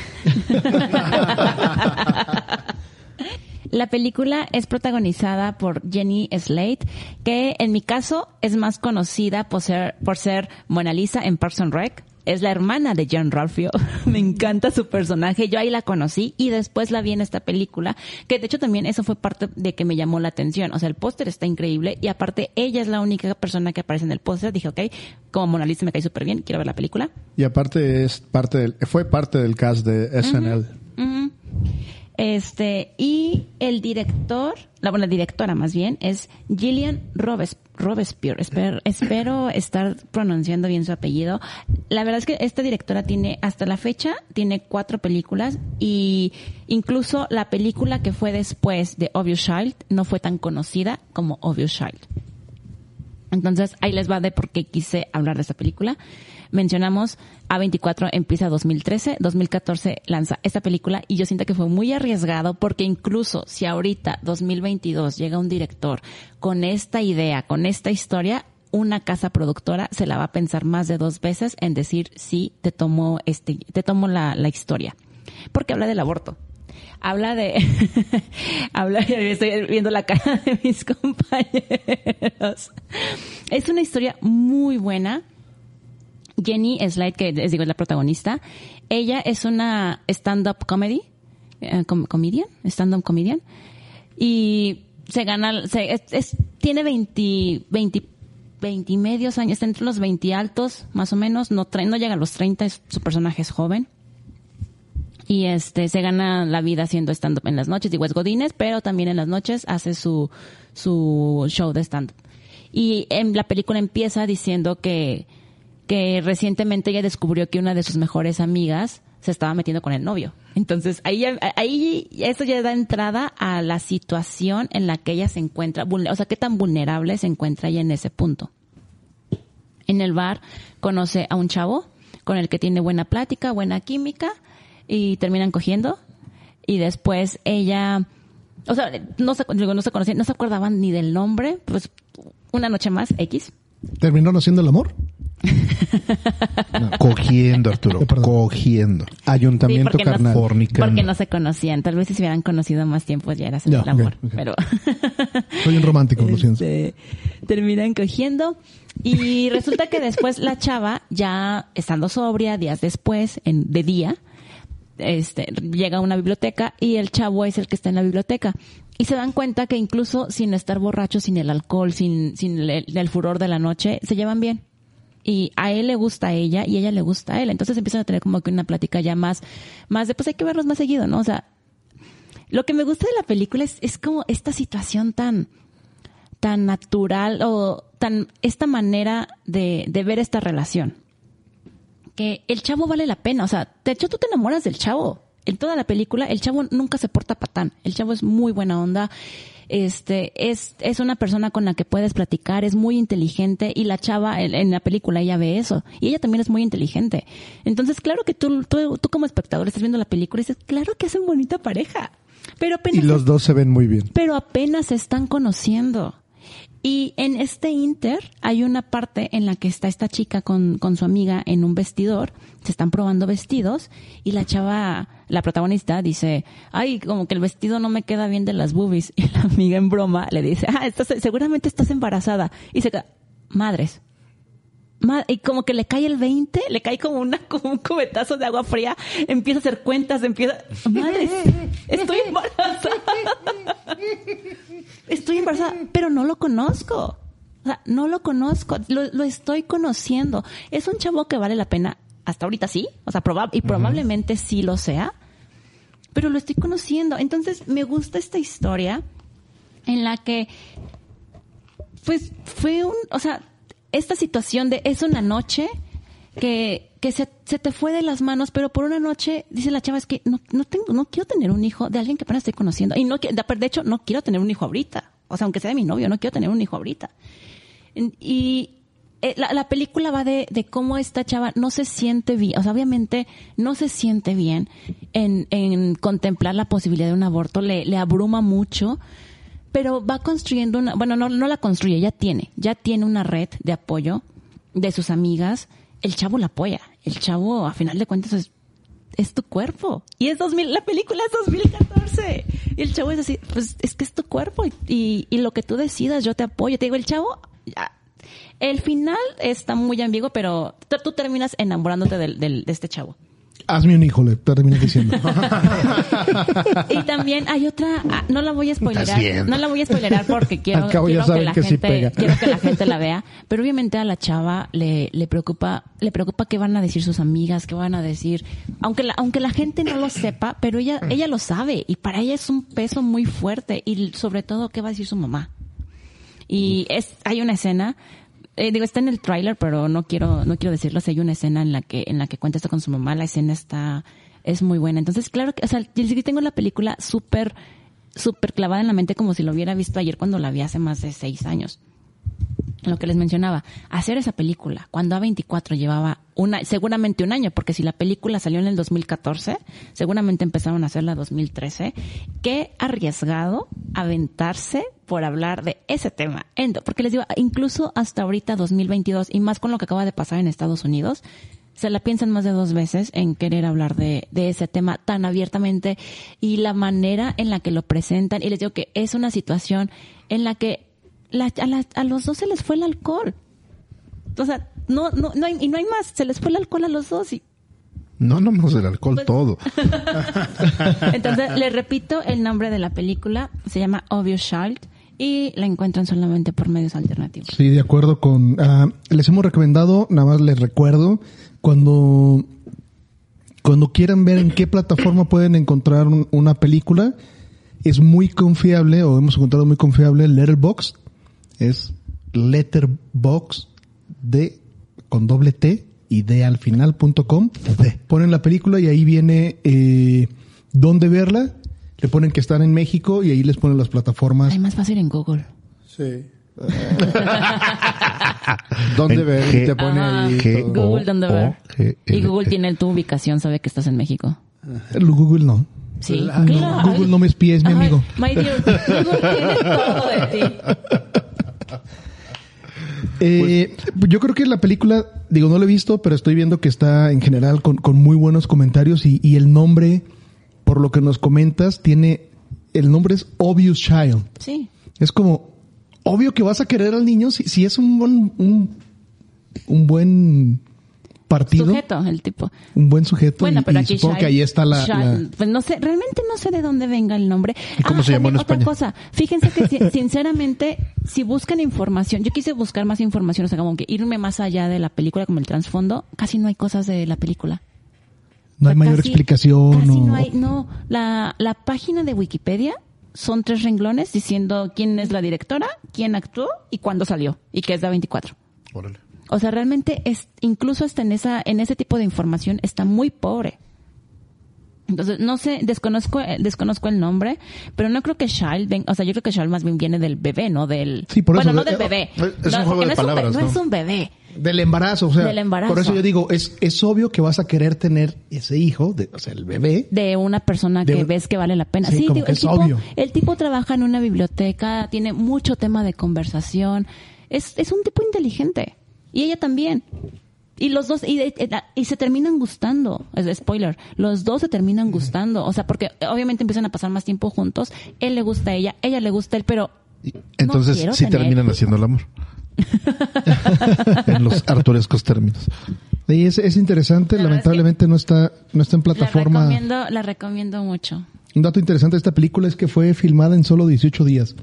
La película es protagonizada por Jenny Slate, que en mi caso es más conocida por ser, por ser Mona Lisa en Parks and Rec. Es la hermana de John Ralphio. Me encanta su personaje. Yo ahí la conocí y después la vi en esta película, que de hecho también eso fue parte de que me llamó la atención. O sea, el póster está increíble y aparte ella es la única persona que aparece en el póster. Dije, ok, como Mona Lisa me cae súper bien, quiero ver la película.
Y aparte es parte del, fue parte del cast de SNL.
Este, y el director, la buena directora más bien, es Gillian Robes, Robespierre. Espero, espero estar pronunciando bien su apellido. La verdad es que esta directora tiene, hasta la fecha, tiene cuatro películas y incluso la película que fue después de Obvious Child no fue tan conocida como Obvious Child. Entonces, ahí les va de por qué quise hablar de esta película. Mencionamos A24 empieza 2013, 2014 lanza esta película y yo siento que fue muy arriesgado porque incluso si ahorita 2022 llega un director con esta idea, con esta historia, una casa productora se la va a pensar más de dos veces en decir sí, te tomo este, te tomo la, la historia. Porque habla del aborto habla de habla estoy viendo la cara de mis compañeros es una historia muy buena Jenny Slide que les digo es la protagonista. Ella es una stand-up comedy eh, com- comedian stand-up comedian. Y se gana se, es, es- tiene 20 20 20 y medios años está entre los 20 altos más o menos. No no llega a los 30 es- su personaje es joven. Y este se gana la vida haciendo stand up en las noches. Digo es Godínez pero también en las noches hace su su show de stand up y en la película empieza diciendo que que recientemente ella descubrió que una de sus mejores amigas se estaba metiendo con el novio. Entonces ahí ahí eso ya da entrada a la situación en la que ella se encuentra o sea qué tan vulnerable se encuentra ella en ese punto. En el bar conoce a un chavo con el que tiene buena plática, buena química y terminan cogiendo. Y después ella o sea, no se, no se conocían, no se acordaban ni del nombre, pues una noche más, X.
¿Terminaron haciendo el amor?
Cogiendo, Arturo.
Eh, perdón.
Cogiendo.
Ayuntamiento
porque
carnal.
No,
Fornicando.
porque no se conocían. Tal vez si se hubieran conocido más tiempo ya era
Ya,
el amor. Pero
Soy un romántico, lo siento.
Este, terminan cogiendo y resulta que después la chava, ya estando sobria, días después, en, de día, este, llega a una biblioteca y el chavo es el que está en la biblioteca. Y se dan cuenta que incluso sin estar borracho, sin el alcohol, sin, sin el, furor de la noche, se llevan bien. Y a él le gusta a ella y ella le gusta a él. Entonces empiezan a tener como que una plática ya más, más de pues hay que verlos más seguido, ¿no? O sea, lo que me gusta de la película es, es como esta situación tan, tan natural o tan, esta manera de, de ver esta relación. Que el chavo vale la pena. O sea, de hecho tú te enamoras del chavo. En toda la película, el chavo nunca se porta patán. El chavo es muy buena onda. Este, es, es una persona con la que puedes platicar, es muy inteligente y la chava en, en la película ella ve eso. Y ella también es muy inteligente. Entonces, claro que tú, tú, tú como espectador estás viendo la película y dices, claro que hacen bonita pareja. Pero apenas
Y los dos se ven muy bien.
pero apenas se están conociendo. Y en este inter hay una parte en la que está esta chica con, con su amiga en un vestidor, se están probando vestidos y la chava, la protagonista dice, ay, como que el vestido no me queda bien de las boobies. Y la amiga en broma le dice, ah, estás, seguramente estás embarazada. Y se queda, madres. Ma- y como que le cae el 20, le cae como, una, como un cubetazo de agua fría, empieza a hacer cuentas, empieza, madres, estoy embarazada. Estoy embarazada, pero no lo conozco. O sea, no lo conozco, lo, lo estoy conociendo. Es un chavo que vale la pena, hasta ahorita sí, o sea, proba- y probablemente sí lo sea, pero lo estoy conociendo. Entonces, me gusta esta historia en la que, pues, fue un, o sea, esta situación de es una noche que, se, te fue de las manos, pero por una noche, dice la chava, es que no, no tengo, no quiero tener un hijo de alguien que apenas estoy conociendo. Y no, de hecho, no quiero tener un hijo ahorita. O sea, aunque sea de mi novio, no quiero tener un hijo ahorita. Y eh, la, la película va de, de cómo esta chava no se siente bien, o sea, obviamente no se siente bien en, en contemplar la posibilidad de un aborto, le, le abruma mucho, pero va construyendo una, bueno, no, no la construye, ya tiene, ya tiene una red de apoyo de sus amigas, el chavo la apoya, el chavo a final de cuentas es, es tu cuerpo. Y es 2000, la película es 2014. Y el chavo es así, pues es que es tu cuerpo y, y, y lo que tú decidas, yo te apoyo. Te digo, el chavo, ya, el final está muy ambiguo, pero tú, tú terminas enamorándote del, del- de este chavo.
Hazme un hijo, le terminé diciendo.
Y también hay otra, ah, no la voy a spoilerar, no la voy a spoilerar porque quiero,
Al cabo ya
quiero que la
que sí
gente,
pega.
quiero que la gente la vea, pero obviamente a la chava le, le preocupa, le preocupa qué van a decir sus amigas, qué van a decir, aunque la, aunque la gente no lo sepa, pero ella, ella lo sabe y para ella es un peso muy fuerte y sobre todo qué va a decir su mamá. Y es, hay una escena, eh, digo, está en el tráiler, pero no quiero, no quiero decirlo. Si hay una escena en la que, en la que cuenta esto con su mamá, la escena está, es muy buena. Entonces, claro que, o sea, yo tengo la película súper, súper clavada en la mente como si lo hubiera visto ayer cuando la vi hace más de seis años. Lo que les mencionaba, hacer esa película, cuando A24 llevaba una, seguramente un año, porque si la película salió en el 2014, seguramente empezaron a hacerla en 2013. Qué arriesgado aventarse por hablar de ese tema. Porque les digo, incluso hasta ahorita 2022, y más con lo que acaba de pasar en Estados Unidos, se la piensan más de dos veces en querer hablar de, de ese tema tan abiertamente y la manera en la que lo presentan. Y les digo que es una situación en la que la- a, la- a los dos se les fue el alcohol. O sea, no, no, no hay, y no hay más, se les fue el alcohol a los dos. Y,
No nomás el alcohol,
Pues-
todo.
entonces, les repito el nombre de la película, se llama Obvious Child y la encuentran solamente por medios alternativos.
Sí, de acuerdo con... ah, les hemos recomendado, nada más les recuerdo, cuando, cuando quieran ver en qué plataforma pueden encontrar un- una película, es muy confiable, o hemos encontrado muy confiable, Letterboxd, es Letterboxd de, con doble T y de al final.com. Ponen la película y ahí viene eh, dónde verla, le ponen que están en México y ahí les ponen las plataformas.
Hay más fácil en Google.
Sí. ¿Dónde ver? Y te pone ahí
G-
todo.
Google, ¿dónde ver?
G-
Y Google tiene tu ubicación, sabe que estás en México.
Google no.
Sí,
Claro.
Google no me espíes, mi
Ay,
amigo.
My dear, Google tiene todo de ti.
Eh, yo creo que la película, digo, no la he visto, pero estoy viendo que está en general con, con muy buenos comentarios y, y el nombre, por lo que nos comentas, tiene, el nombre es Obvious Child.
Sí.
Es como, obvio que vas a querer al niño si, si es un buen, un, un buen partido.
Sujeto, el tipo.
Un buen sujeto.
Bueno,
y-
pero
y
aquí
supongo
Shai-
que ahí está la,
Shai-
la-
Pues no sé, realmente no sé de dónde venga el nombre.
¿Y cómo se llamó en
otra cosa. Fíjense que si- sinceramente, si buscan información, yo quise buscar más información, o sea, como que irme más allá de la película, como el trasfondo, casi no hay cosas de la película.
no hay
O sea,
mayor
casi-
explicación.
Casi
o-
no hay, no. La, la página de Wikipedia son tres renglones diciendo quién es la directora, quién actuó y cuándo salió. Y que es la 24.
Órale.
O sea, realmente es, incluso hasta en esa, en ese tipo de información está muy pobre. Entonces, no sé, desconozco, eh, desconozco el nombre, pero no creo que Child, ven- o sea, yo creo que Child más bien viene del bebé, no del,
Sí, por eso,
bueno, no
de-
del bebé.
es un
No,
juego
porque
de
no es un
palabras,
no es un bebé.
Del embarazo, o sea.
Del embarazo.
Por eso yo digo, es, es obvio que vas a querer tener ese hijo, de, o sea, el bebé.
de una persona
De
que ves que vale la pena.
Sí,
digo,
que
el,
es
tipo,
obvio.
el tipo trabaja en una biblioteca, tiene mucho tema de conversación. Es, es un tipo inteligente. Y ella también. Y los dos, y, y- y se terminan gustando. Es spoiler. Los dos se terminan gustando. O sea, porque obviamente empiezan a pasar más tiempo juntos. Él le gusta a ella, ella le gusta a él, pero
Entonces sí terminan haciendo el amor. en los arturescos términos.
Y es, es interesante,
La verdad es que-
lamentablemente no está, no está en
la
plataforma.
recomiendo, la recomiendo mucho.
Un dato interesante de esta película es que fue filmada en solo 18 días.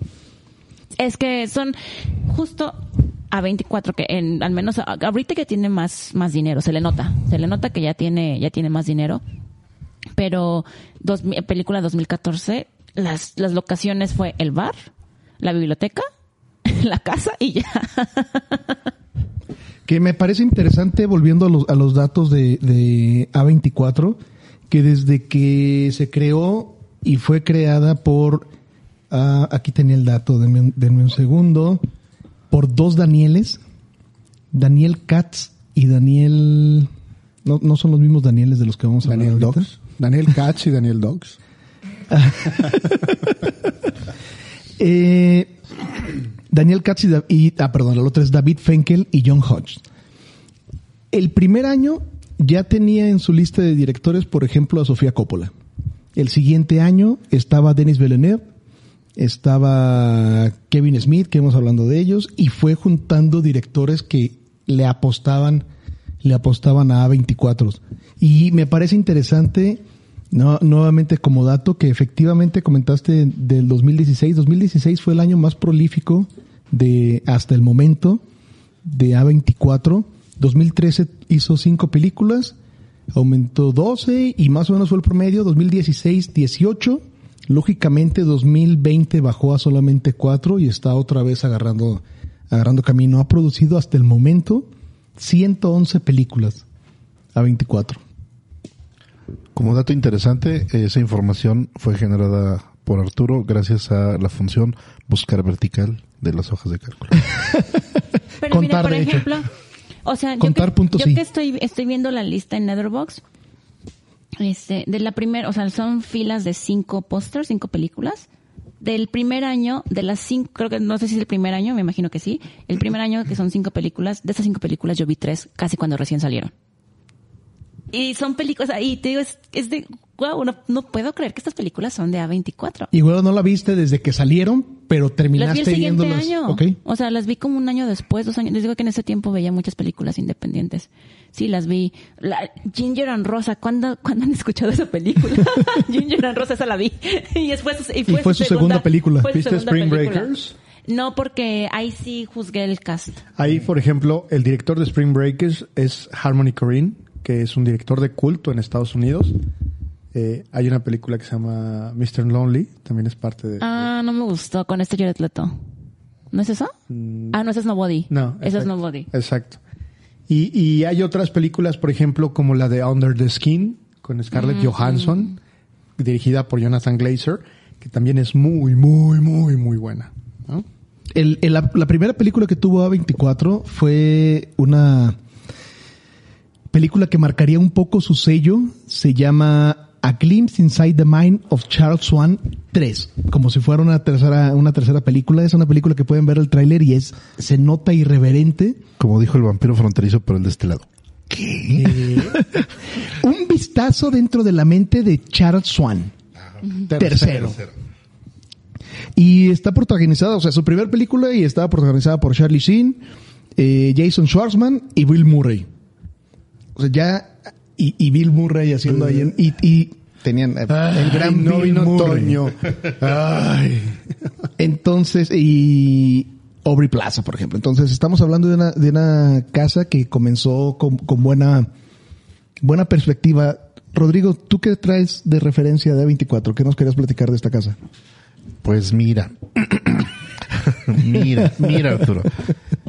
Es que son justo a 24 que en, al menos ahorita que tiene más más dinero, se le nota, se le nota que ya tiene ya tiene más dinero. Pero dos, película 2014, las las locaciones fue el bar, la biblioteca, la casa y ya.
Que me parece interesante, volviendo a los, a los datos de, de A24, que desde que se creó y fue creada por, ah, aquí tenía el dato, denme, denme un segundo, por dos Danieles, Daniel Katz y Daniel, no, no son los mismos Danieles de los que vamos a hablar
Daniel. Dogs. Daniel Katz y Daniel Dogs.
Eh, Daniel Katz y, y- ah, perdón, el otro es David Fenkel y John Hodge. El primer año ya tenía en su lista de directores, por ejemplo, a Sofía Coppola. El siguiente año estaba Denis Villeneuve, estaba Kevin Smith, que hemos hablando de ellos, y fue juntando directores que le apostaban, le apostaban a A24. Y me parece interesante, no, nuevamente como dato, que efectivamente comentaste del 2016. 2016 fue el año más prolífico de hasta el momento de A24. 2013 hizo cinco películas, aumentó 12 y más o menos fue el promedio. 2016, 18. Lógicamente 2020 bajó a solamente 4 y está otra vez agarrando, agarrando camino. Ha producido hasta el momento 111 películas a 24.
Como dato interesante, esa información fue generada por Arturo gracias a la función buscar vertical de las hojas de cálculo.
Pero mira,
Contar,
por
de hecho.
ejemplo, o sea,
Contar
yo que,
puntos
yo
sí.
que estoy, estoy viendo la lista en Netherbox, este, de la primera, o sea, son filas de cinco pósters, cinco películas. Del primer año, de las cinco, creo que no sé si es el primer año, me imagino que sí. El primer año que son cinco películas, de esas cinco películas yo vi tres casi cuando recién salieron. Y son películas, y te digo, es, es de, wow, no, no puedo creer que estas películas son de A24.
Igual no la viste desde que salieron, pero
Las vi
terminaste
el siguiente
viéndolas.
año.
Ok.
O sea, las vi como un año después, dos años. Les digo que en ese tiempo veía muchas películas independientes. Sí, las vi. La, Ginger and Rosa, ¿cuándo, ¿cuándo han escuchado esa película? Ginger and Rosa, esa la vi. y, después, y fue,
Y fue su segunda película.
fue su
¿Viste
segunda
Spring
película.
Breakers?
No, porque ahí sí juzgué el cast.
Ahí, por ejemplo, el director de Spring Breakers es Harmony Korine, que es un director de culto en Estados Unidos. Eh, hay una película que se llama Mr. Lonely, también es parte de...
Ah, no me gustó con este Jared Leto. ¿No es eso? Ah, no, ese es Nobody.
Mm. No,
Ese es. Nobody.
Exacto. Y, y hay otras películas, por ejemplo, como la de Under the Skin, con Scarlett Johansson, dirigida por Jonathan Glazer, que también es muy, muy, muy, muy buena. ¿no?
El- el- la, la primera película que tuvo A24 fue una película que marcaría un poco su sello. Se llama A Glimpse Inside the Mind of Charles Swan 3. Como si fuera una tercera, una tercera película. Es una película que pueden ver el tráiler y es, se nota irreverente.
Como dijo el vampiro fronterizo, pero el de este lado.
Un vistazo dentro de la mente de Charles Swan. Tercero. Y está protagonizada, o sea, su primera película y estaba protagonizada por Charlie Sheen, eh, Jason Schwartzman y Bill Murray. O sea, ya. Y, y Bill Murray haciendo ahí. en- y, y tenían eh, el gran
no vino
Murray.
Toño. Ay.
Entonces, y Aubrey Plaza, por ejemplo. Entonces, estamos hablando de una, de una casa que comenzó con, con buena, buena perspectiva. Rodrigo, ¿tú qué traes de referencia de A24? ¿Qué nos querías platicar de esta casa?
Pues mira. mira, mira, Arturo.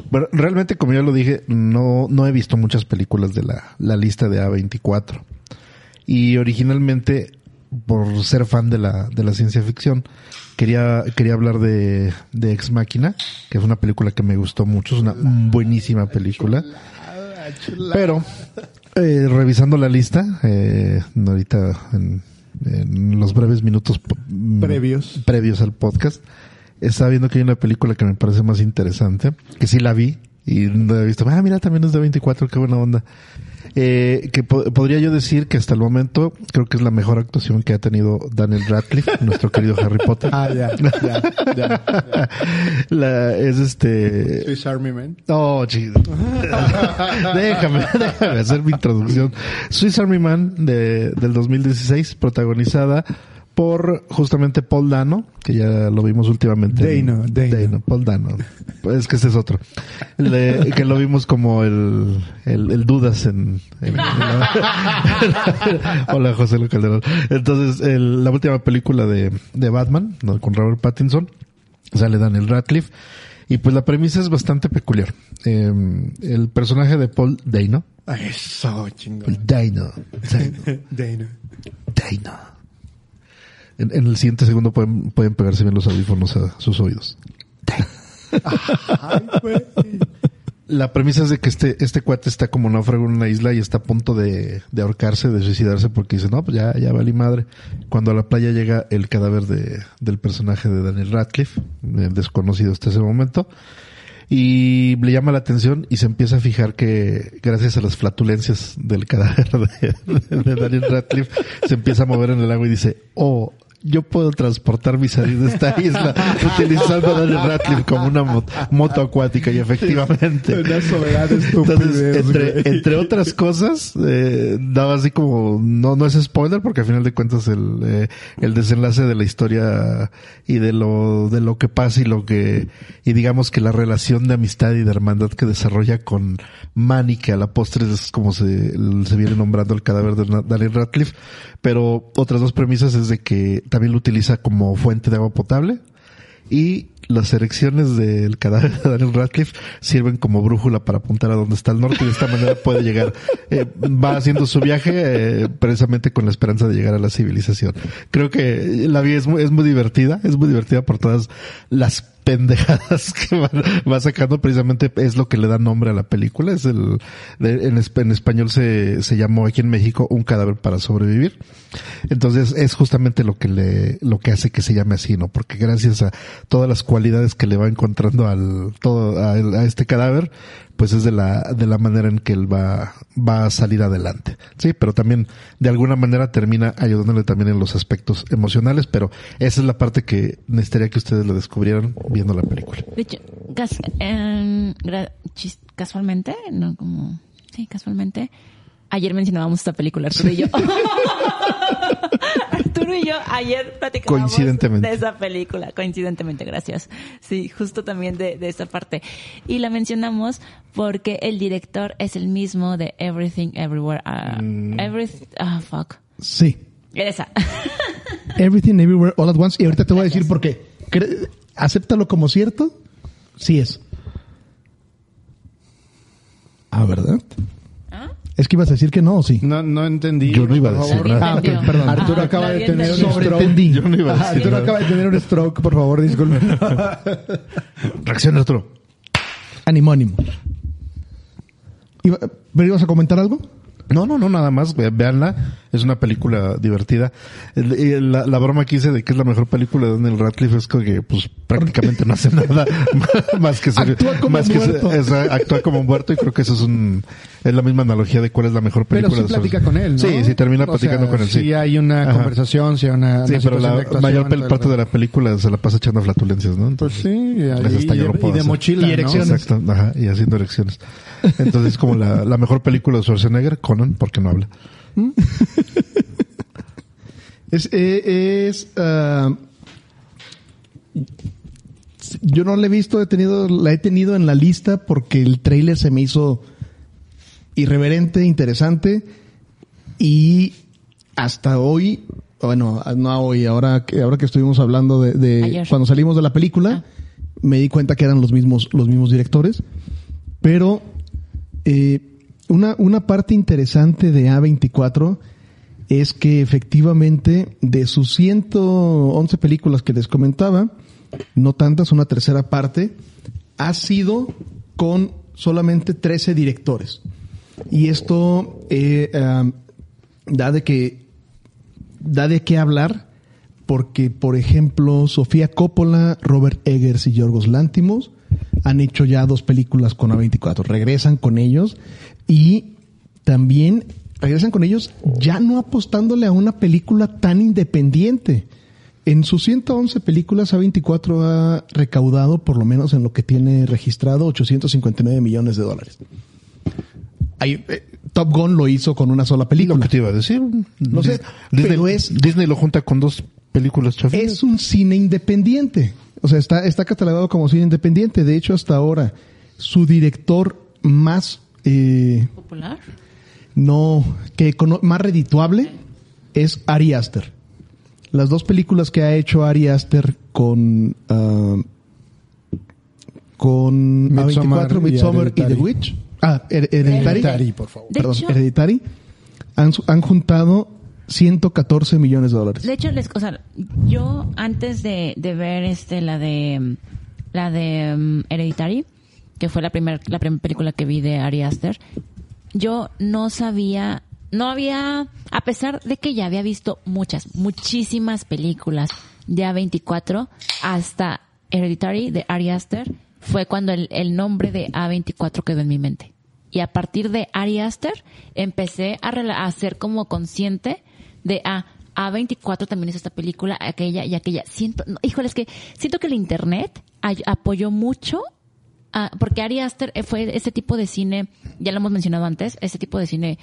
Bueno, realmente, como ya lo dije, no, no he visto muchas películas de la, la lista de A24. Y originalmente, por ser fan de la, de la ciencia ficción, quería, quería hablar de, de Ex Máquina, que es una película que me gustó mucho, es una buenísima película. Pero, eh, revisando la lista, eh, ahorita en, en los breves minutos mm,
Previos.
previos al podcast, estaba viendo que hay una película que me parece más interesante, que sí la vi y no he visto, ah, mira, también es de 24, qué buena onda. Eh, que po- podría yo decir que hasta el momento creo que es la mejor actuación que ha tenido Daniel Radcliffe, nuestro querido Harry Potter.
Ah, ya, ya, ya.
La, es este...
Swiss Army Man.
Oh, chido. déjame, déjame hacer mi introducción. Swiss Army Man de, del 2016, protagonizada por justamente Paul Dano, que ya lo vimos últimamente. en-
Dano, Dano.
Paul Dano. Pues es que ese es otro. Le- que lo vimos como el, el, el Dudas en... en- en la- Hola, José Luis Calderón. Entonces, el- la última película de, de Batman, ¿no? con Robert Pattinson, sale Daniel Radcliffe. Y pues la premisa es bastante peculiar. Eh, el personaje de Paul Dano,
Eso, chingón.
Dano, Dano,
Dana.
Dano. En, en el siguiente segundo pueden, pueden pegarse bien los audífonos a sus oídos.
Ay, güey.
La premisa es de que este, este cuate está como náufrago en una isla y está a punto de, de ahorcarse, de suicidarse porque dice, no, pues ya, ya valí madre. Cuando a la playa llega el cadáver de, del personaje de Daniel Radcliffe, desconocido hasta ese momento, y le llama la atención y se empieza a fijar que gracias a las flatulencias del cadáver de, de Daniel Radcliffe se empieza a mover en el agua y dice, oh, yo puedo transportar mi salida de esta isla utilizando a Daniel Radcliffe como una mot- moto acuática y efectivamente.
Una
Entonces, entre, otras cosas, eh, daba así como, no, no es spoiler porque al final de cuentas el, eh, el desenlace de la historia y de lo, de lo que pasa y lo que, y digamos que la relación de amistad y de hermandad que desarrolla con Manny, que a la postre es como se, se viene nombrando el cadáver de Daniel Radcliffe, pero otras dos premisas es de que también lo utiliza como fuente de agua potable y las erecciones del cadáver de Daniel Radcliffe sirven como brújula para apuntar a dónde está el norte y de esta manera puede llegar. Eh, va haciendo su viaje eh, precisamente con la esperanza de llegar a la civilización. Creo que la vida es muy, es muy divertida, es muy divertida por todas las pendejadas que va, va sacando precisamente es lo que le da nombre a la película. Es el de- en, en español se, se llamó aquí en México un cadáver para sobrevivir. Entonces es justamente lo que le lo que hace que se llame así no porque gracias a todas las cualidades que le va encontrando al todo a este cadáver pues es de la de la manera en que él va va a salir adelante. Sí pero también de alguna manera termina ayudándole también en los aspectos emocionales pero esa es la parte que necesitaría que ustedes lo descubrieran viendo la película.
De hecho, em, casualmente, no como, sí, casualmente, ayer mencionábamos esta película, Arturo y yo. Arturo y yo ayer platicábamos
Coincidentemente.
de esa película, coincidentemente, gracias. Sí, justo también de, de esa parte. Y la mencionamos porque el director es el mismo de Everything Everywhere. ah, Everything, ah, fuck.
Sí.
Esa.
Everything Everywhere All at Once. Y ahorita te voy a decir por qué. Acéptalo como cierto. Sí es. Ah, ¿verdad? Es que ibas a decir que no, ¿o sí?
No, no entendí.
Yo no iba a decir nada.
Ah, perdón.
Arturo
Ah,
acaba de tener un stroke.
Yo no iba a decir
Arturo
nada.
acaba de tener un stroke, por favor, disculpe.
reacciona Arturo
Ánimo, ánimo. Iba- ¿Pero ibas a comentar algo?
No, no, no, nada más, ve- véanla. Es una película divertida. Y La, la broma que hice de que es la mejor película de Daniel Radcliffe es que pues prácticamente no hace nada más que ser,
Actúa como
más que ser-
muerto.
es- actúa como muerto y creo que eso es un es la misma analogía de cuál es la mejor
Pero
película
sí
de
platica
Schwarzenegger.
con él, ¿no?
Sí, sí termina
O
platicando
sea,
con él, sí.
Sí hay una
Ajá.
conversación, sí hay una,
Sí,
una
pero
de
la
actuación,
mayor parte de la película se la pasa echando flatulencias, ¿no?
Pues
Entonces,
sí, y,
Pues
y-
hasta
y
lo
de, y de mochila,
Y
¿no?
erecciones.
Exacto, ajá, y haciendo erecciones. Entonces es como la, la mejor película de Schwarzenegger, Conan, porque no habla.
Es, eh, es, ah, yo no la he visto, he tenido, la he tenido en la lista porque el tráiler se me hizo irreverente, interesante y hasta hoy, bueno, no hoy, ahora que ahora que estuvimos hablando de, cuando salimos de la película, me di cuenta que eran los mismos los mismos directores, pero eh, una una parte interesante de A24 es que efectivamente de sus 111 películas que les comentaba, no tantas, una tercera parte, ha sido con solamente 13 directores. Y esto eh, da de que da de qué hablar porque, por ejemplo, Sofía Coppola, Robert Eggers y Yorgos Lántimos han hecho ya dos películas con A24. Regresan con ellos y también regresan con ellos ya no apostándole a una película tan independiente. En sus 111 películas, A24 ha recaudado, por lo menos en lo que tiene registrado, 859 millones de dólares. Ahí, eh, Top Gun lo hizo con una sola
Lo
película.
que te iba a decir.
No sé,
Disney,
pero es-
Disney lo junta con dos películas.
Es un cine independiente. O sea, está, está catalogado como cine independiente. De hecho, hasta ahora, su director más, eh,
popular.
no, que más redituable es Ari Aster. Las dos películas que ha hecho Ari Aster con, ah, con
Midsommar
A24,
y
Midsommar y, The
Hereditary.
Witch. Ah, Her- Hereditary.
Hereditary, por favor.
De
Perdón,
hecho-
Hereditary. Han, han juntado 114 millones de dólares.
De hecho, les, o sea, yo antes de, de ver este la de la de mm, Hereditary, que fue la primera la película que vi de Ari Aster, yo no sabía, no había, a pesar de que ya había visto muchas, muchísimas películas de A24 hasta Hereditary de Ari Aster, fue cuando el, el nombre de A24 quedó en mi mente. Y a partir de Ari Aster empecé a, a ser como consciente de ah, A24 también hizo esta película, aquella y aquella. Siento, no, híjole, es que siento que el internet apoyó mucho Ah, porque Ari Aster eh, fue ese tipo de cine, ya lo hemos mencionado antes, ese tipo de cine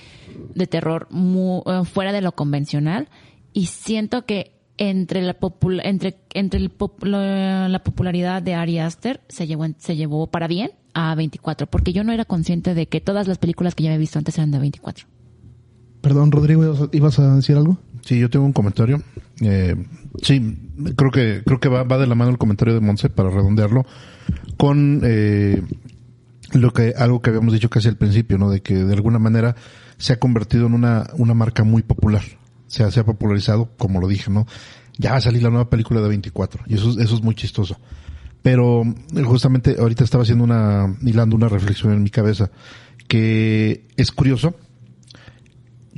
de terror mu- eh, fuera de lo convencional y siento que entre la popul- entre entre el pop- lo- la popularidad de Ari Aster se llevó se llevó para bien a 24 porque yo no era consciente de que todas las películas que ya había visto antes eran de 24.
Perdón, Rodrigo, ¿ibas a- ¿ibas a decir algo?
Sí, yo tengo un comentario. Eh, sí, creo que creo que va, va de la mano el comentario de Monse para redondearlo con eh, lo que algo que habíamos dicho casi al principio, ¿no? De que de alguna manera se ha convertido en una una marca muy popular. Se se ha popularizado, como lo dije, ¿no? Ya va a salir la nueva película de 24 y eso es- eso es muy chistoso. Pero eh, justamente ahorita estaba haciendo una hilando una reflexión en mi cabeza que es curioso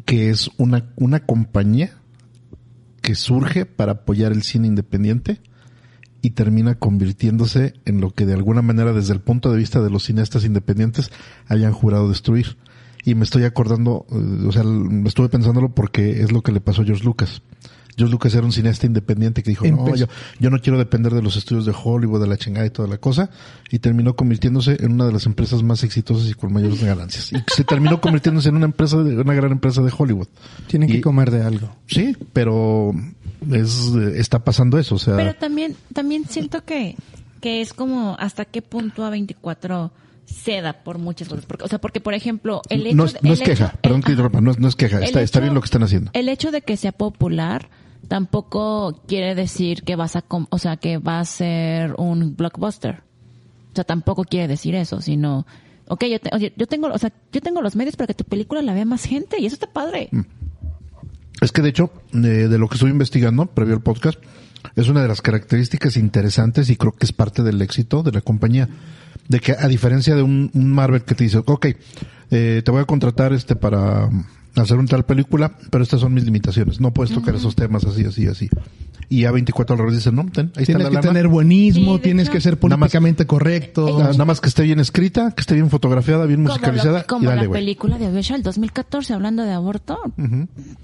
que es una, una compañía que surge para apoyar el cine independiente y termina convirtiéndose en lo que de alguna manera desde el punto de vista de los cineastas independientes hayan jurado destruir. Y me estoy acordando, eh, o sea, estuve pensándolo porque es lo que le pasó a George Lucas. George Lucas era un cineasta independiente que dijo, no, yo, yo no quiero depender de los estudios de Hollywood, de la chingada y toda la cosa, y terminó convirtiéndose en una de las empresas más exitosas y con mayores ganancias. Y se terminó convirtiéndose en una empresa, de, una gran empresa de Hollywood.
Tienen
Y-
que comer de algo.
Sí, pero es, está pasando eso, o sea,
Pero también, también siento que, que es como hasta qué punto A24 ceda por muchas cosas. Porque, o sea, porque por ejemplo, el hecho
no es,
de-
no
el
es queja,
hecho-
perdón que te interrumpa, no es, no es queja, está, está bien lo que están haciendo.
El hecho de que sea popular tampoco quiere decir que vas a, o sea, que va a ser un blockbuster. O sea, tampoco quiere decir eso, sino, ok, yo, te- yo tengo, o sea, yo tengo los medios para que tu película la vea más gente y eso está padre.
Mm. Es que de hecho, eh, de lo que estuve investigando previo al podcast, es una de las características interesantes y creo que es parte del éxito de la compañía. De que a diferencia de un, un Marvel que te dice, ok, eh, te voy a contratar este para, hacer una tal película, pero estas son mis limitaciones. No puedes tocar esos temas así, así, así. Y A24 al revés dice, no, ten, ahí está
Tienes
la
que
lana.
tener buenismo,
Sí,
tienes
hecho-
que ser
Nada más-
políticamente correcto.
Nada más que esté bien escrita, que esté bien fotografiada, bien
Como,
musicalizada
lo- como
y dale,
la
güey.
película de Obesha del 2014 hablando de aborto.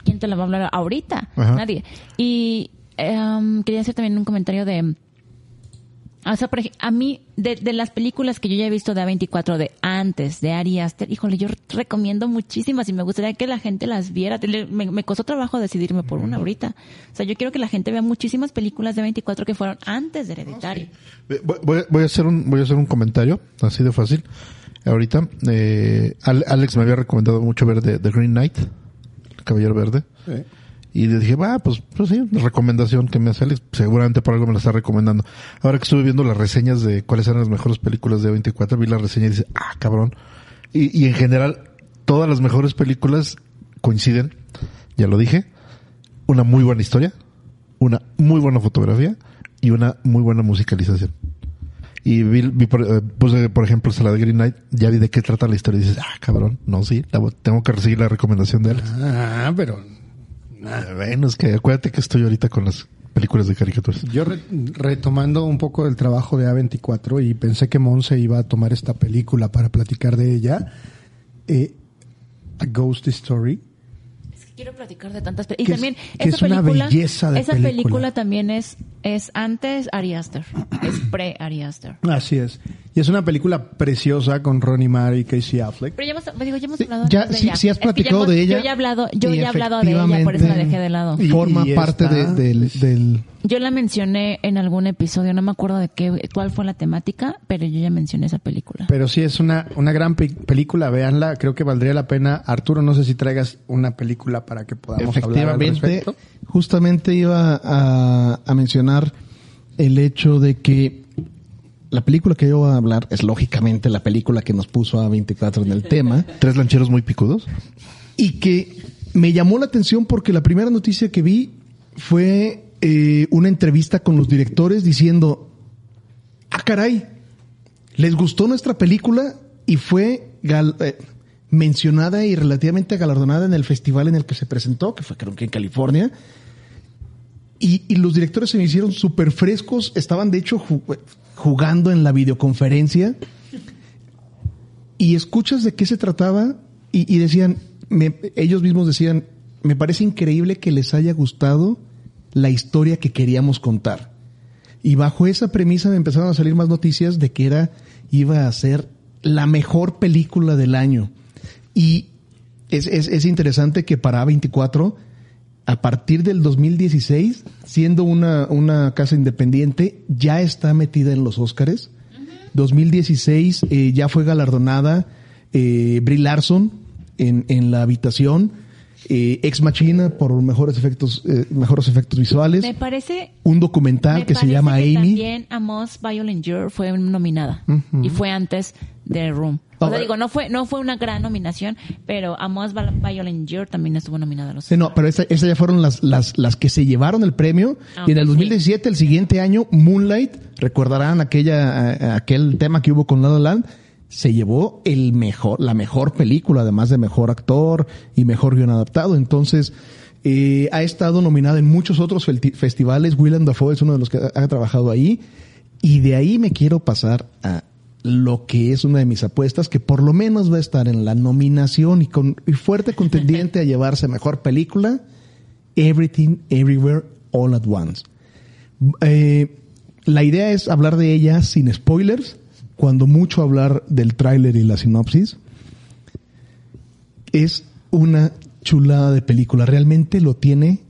¿Quién te la va a hablar ahorita? Nadie. Y em, quería hacer también un comentario de... O sea, por ej- a mí, de, de las películas que yo ya he visto de A24 de antes, de Ari Aster, híjole, yo recomiendo muchísimas y me gustaría que la gente las viera. Me, me costó trabajo decidirme por una ahorita. O sea, yo quiero que la gente vea muchísimas películas de A24 que fueron antes de Hereditario.
Voy, voy- voy a hacer un, voy a hacer un comentario, así de fácil. Ahorita, eh, Al- Alex me había recomendado mucho ver The, The Green Knight, el Caballero Verde.
Sí.
Y le dije, va, pues, pues sí, una recomendación que me hace Alex, seguramente por algo me la está recomendando. Ahora que estuve viendo las reseñas de cuáles eran las mejores películas de 24, vi la reseña y dice, ah, cabrón. Y, y en general, todas las mejores películas coinciden, ya lo dije, una muy buena historia, una muy buena fotografía y una muy buena musicalización. Y vi, vi por, eh, puse, por ejemplo, la de Green Knight, ya vi de qué trata la historia y dices, ah, cabrón, no, sí, la tengo que recibir la recomendación de Alex.
Ah, pero
Ah, bueno, es que acuérdate que estoy ahorita con las películas de caricaturas.
yo re- retomando un poco el trabajo de A24 y pensé que Monse iba a tomar esta película para platicar de ella, eh, A Ghost Story.
Quiero platicar de tantas películas.
Que
Y
es-
también
que
esa
es una
película,
belleza de
esa
película.
película. también es es antes Ari Aster, es pre Ari Aster.
Así es. Y es una película preciosa con Ronnie Mara y Casey Affleck.
Pero ya hemos, digo, ya hemos
Sí,
hablado
ya-
de
sí-
ella.
sí has
Es que ya
platicado
hemos-
de ella.
Yo ya he hablado, yo ya he hablado de ella, por eso la
efectivamente,
dejé de lado.
Y-
Forma
y
parte de- del, del...
Yo la mencioné en algún episodio, no me acuerdo de qué, cuál fue la temática, pero yo ya mencioné esa película.
Pero sí es una, una gran pe- película, véanla, creo que valdría la pena. Arturo, no sé si traigas una película para que podamos hablar al
Efectivamente, justamente iba a, a mencionar el hecho de que la película que yo voy a hablar es lógicamente la película que nos puso a 24 en el tema
¿Tres lancheros muy picudos?
y que me llamó la atención porque la primera noticia que vi fue eh, una entrevista con los directores diciendo, ah caray, les gustó nuestra película y fue eh, mencionada y relativamente galardonada en el festival en el que se presentó, que fue creo que en California. Y, los directores se me hicieron súper frescos, estaban de hecho ju- jugando en la videoconferencia y escuchas de qué se trataba y, decían, me- ellos mismos decían, me parece increíble que les haya gustado la historia que queríamos contar. Y bajo esa premisa me empezaron a salir más noticias de que era, iba a ser la mejor película del año. Y es, es, es interesante que para A24, a partir del 2016, siendo una, una casa independiente, ya está metida en los Óscares. 2016 eh, ya fue galardonada eh, Brie Larson en, en la habitación, eh, Ex Machina por mejores efectos, eh, mejores efectos visuales,
Me parece
un documental
me
que se llama
que
Amy.
También Amos Violent Year fue nominada y fue antes de Room. O sea, digo, no fue no fue una gran nominación, pero Amos Violent Year también estuvo nominada a los
Sí, no, pero esa- esas ya fueron las, las, las que se llevaron el premio.
Ah,
y en el
ok,
2017, el siguiente año, Moonlight, recordarán aquella, eh, aquel tema que hubo con La La Land, se llevó el mejor, la mejor película, además de mejor actor y mejor guion adaptado. Entonces, eh, ha estado nominada en muchos otros festivales. Willem Dafoe es uno de los que ha, ha trabajado ahí. Y de ahí me quiero pasar a lo que es una de mis apuestas, que por lo menos va a estar en la nominación y con y fuerte contendiente a llevarse mejor película, Everything, Everywhere, All at Once. Eh, la idea es hablar de ella sin spoilers, cuando mucho hablar del tráiler y la sinopsis. Es una chulada de película, realmente lo tiene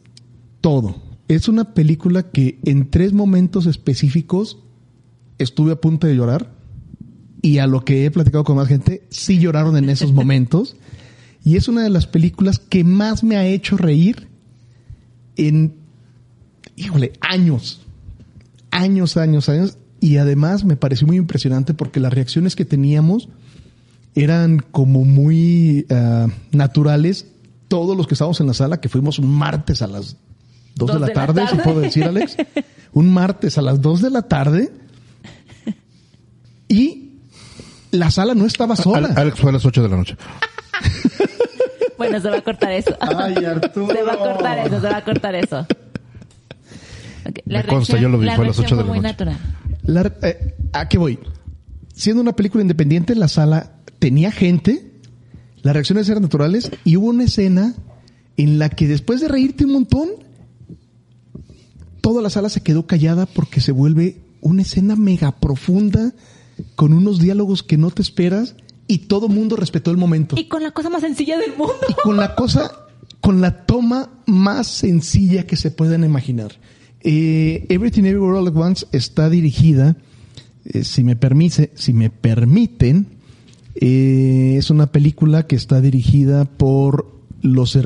todo. Es una película que en tres momentos específicos estuve a punto de llorar y a lo que he platicado con más gente, sí lloraron en esos momentos. Y es una de las películas que más me ha hecho reír en, híjole, años. Años, años, años. Y además me pareció muy impresionante porque las reacciones que teníamos eran como muy ah, naturales. Todos los que estábamos en la sala, que fuimos un martes a las 2 de la tarde, ¿se puedo decir, Alex? Un martes a las 2 de la tarde. Y la sala no estaba sola.
Al- Alex fue a las 8 de la noche.
Bueno, se va a cortar eso.
Ay, Arturo.
Se va a cortar eso, se va a cortar eso. Ok,
Me consta, yo lo vi,
la
fue a las
reacción
ocho de
fue
la
muy
noche.
natural.
La- eh, ¿A qué voy? Siendo una película independiente, la sala tenía gente, las reacciones eran naturales y hubo una escena en la que después de reírte un montón, toda la sala se quedó callada porque se vuelve una escena mega profunda con unos diálogos que no te esperas y todo mundo respetó el momento.
Y con la cosa más sencilla del mundo.
Y con la cosa, con la toma más sencilla que se puedan imaginar. Eh, Everything Everywhere All at Once está dirigida, eh, si me permite, si me permiten, eh, es una película que está dirigida por los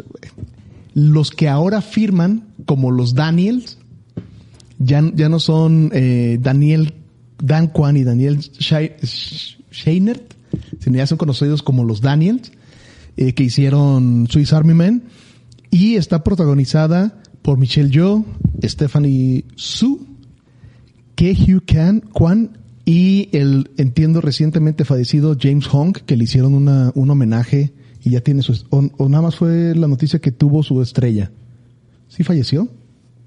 los que ahora firman como los Daniels. Ya, ya no son Daniel Dan Kwan y Daniel Scheinert, ya son conocidos como los Daniels eh, que hicieron Swiss Army Man y está protagonizada por Michelle Yeoh, Stephanie Su, Ke Hugh Kwan y el entiendo recientemente fallecido James Hong que le hicieron una, un homenaje y ya tiene su o, o nada más fue la noticia que tuvo su estrella. ¿Sí falleció?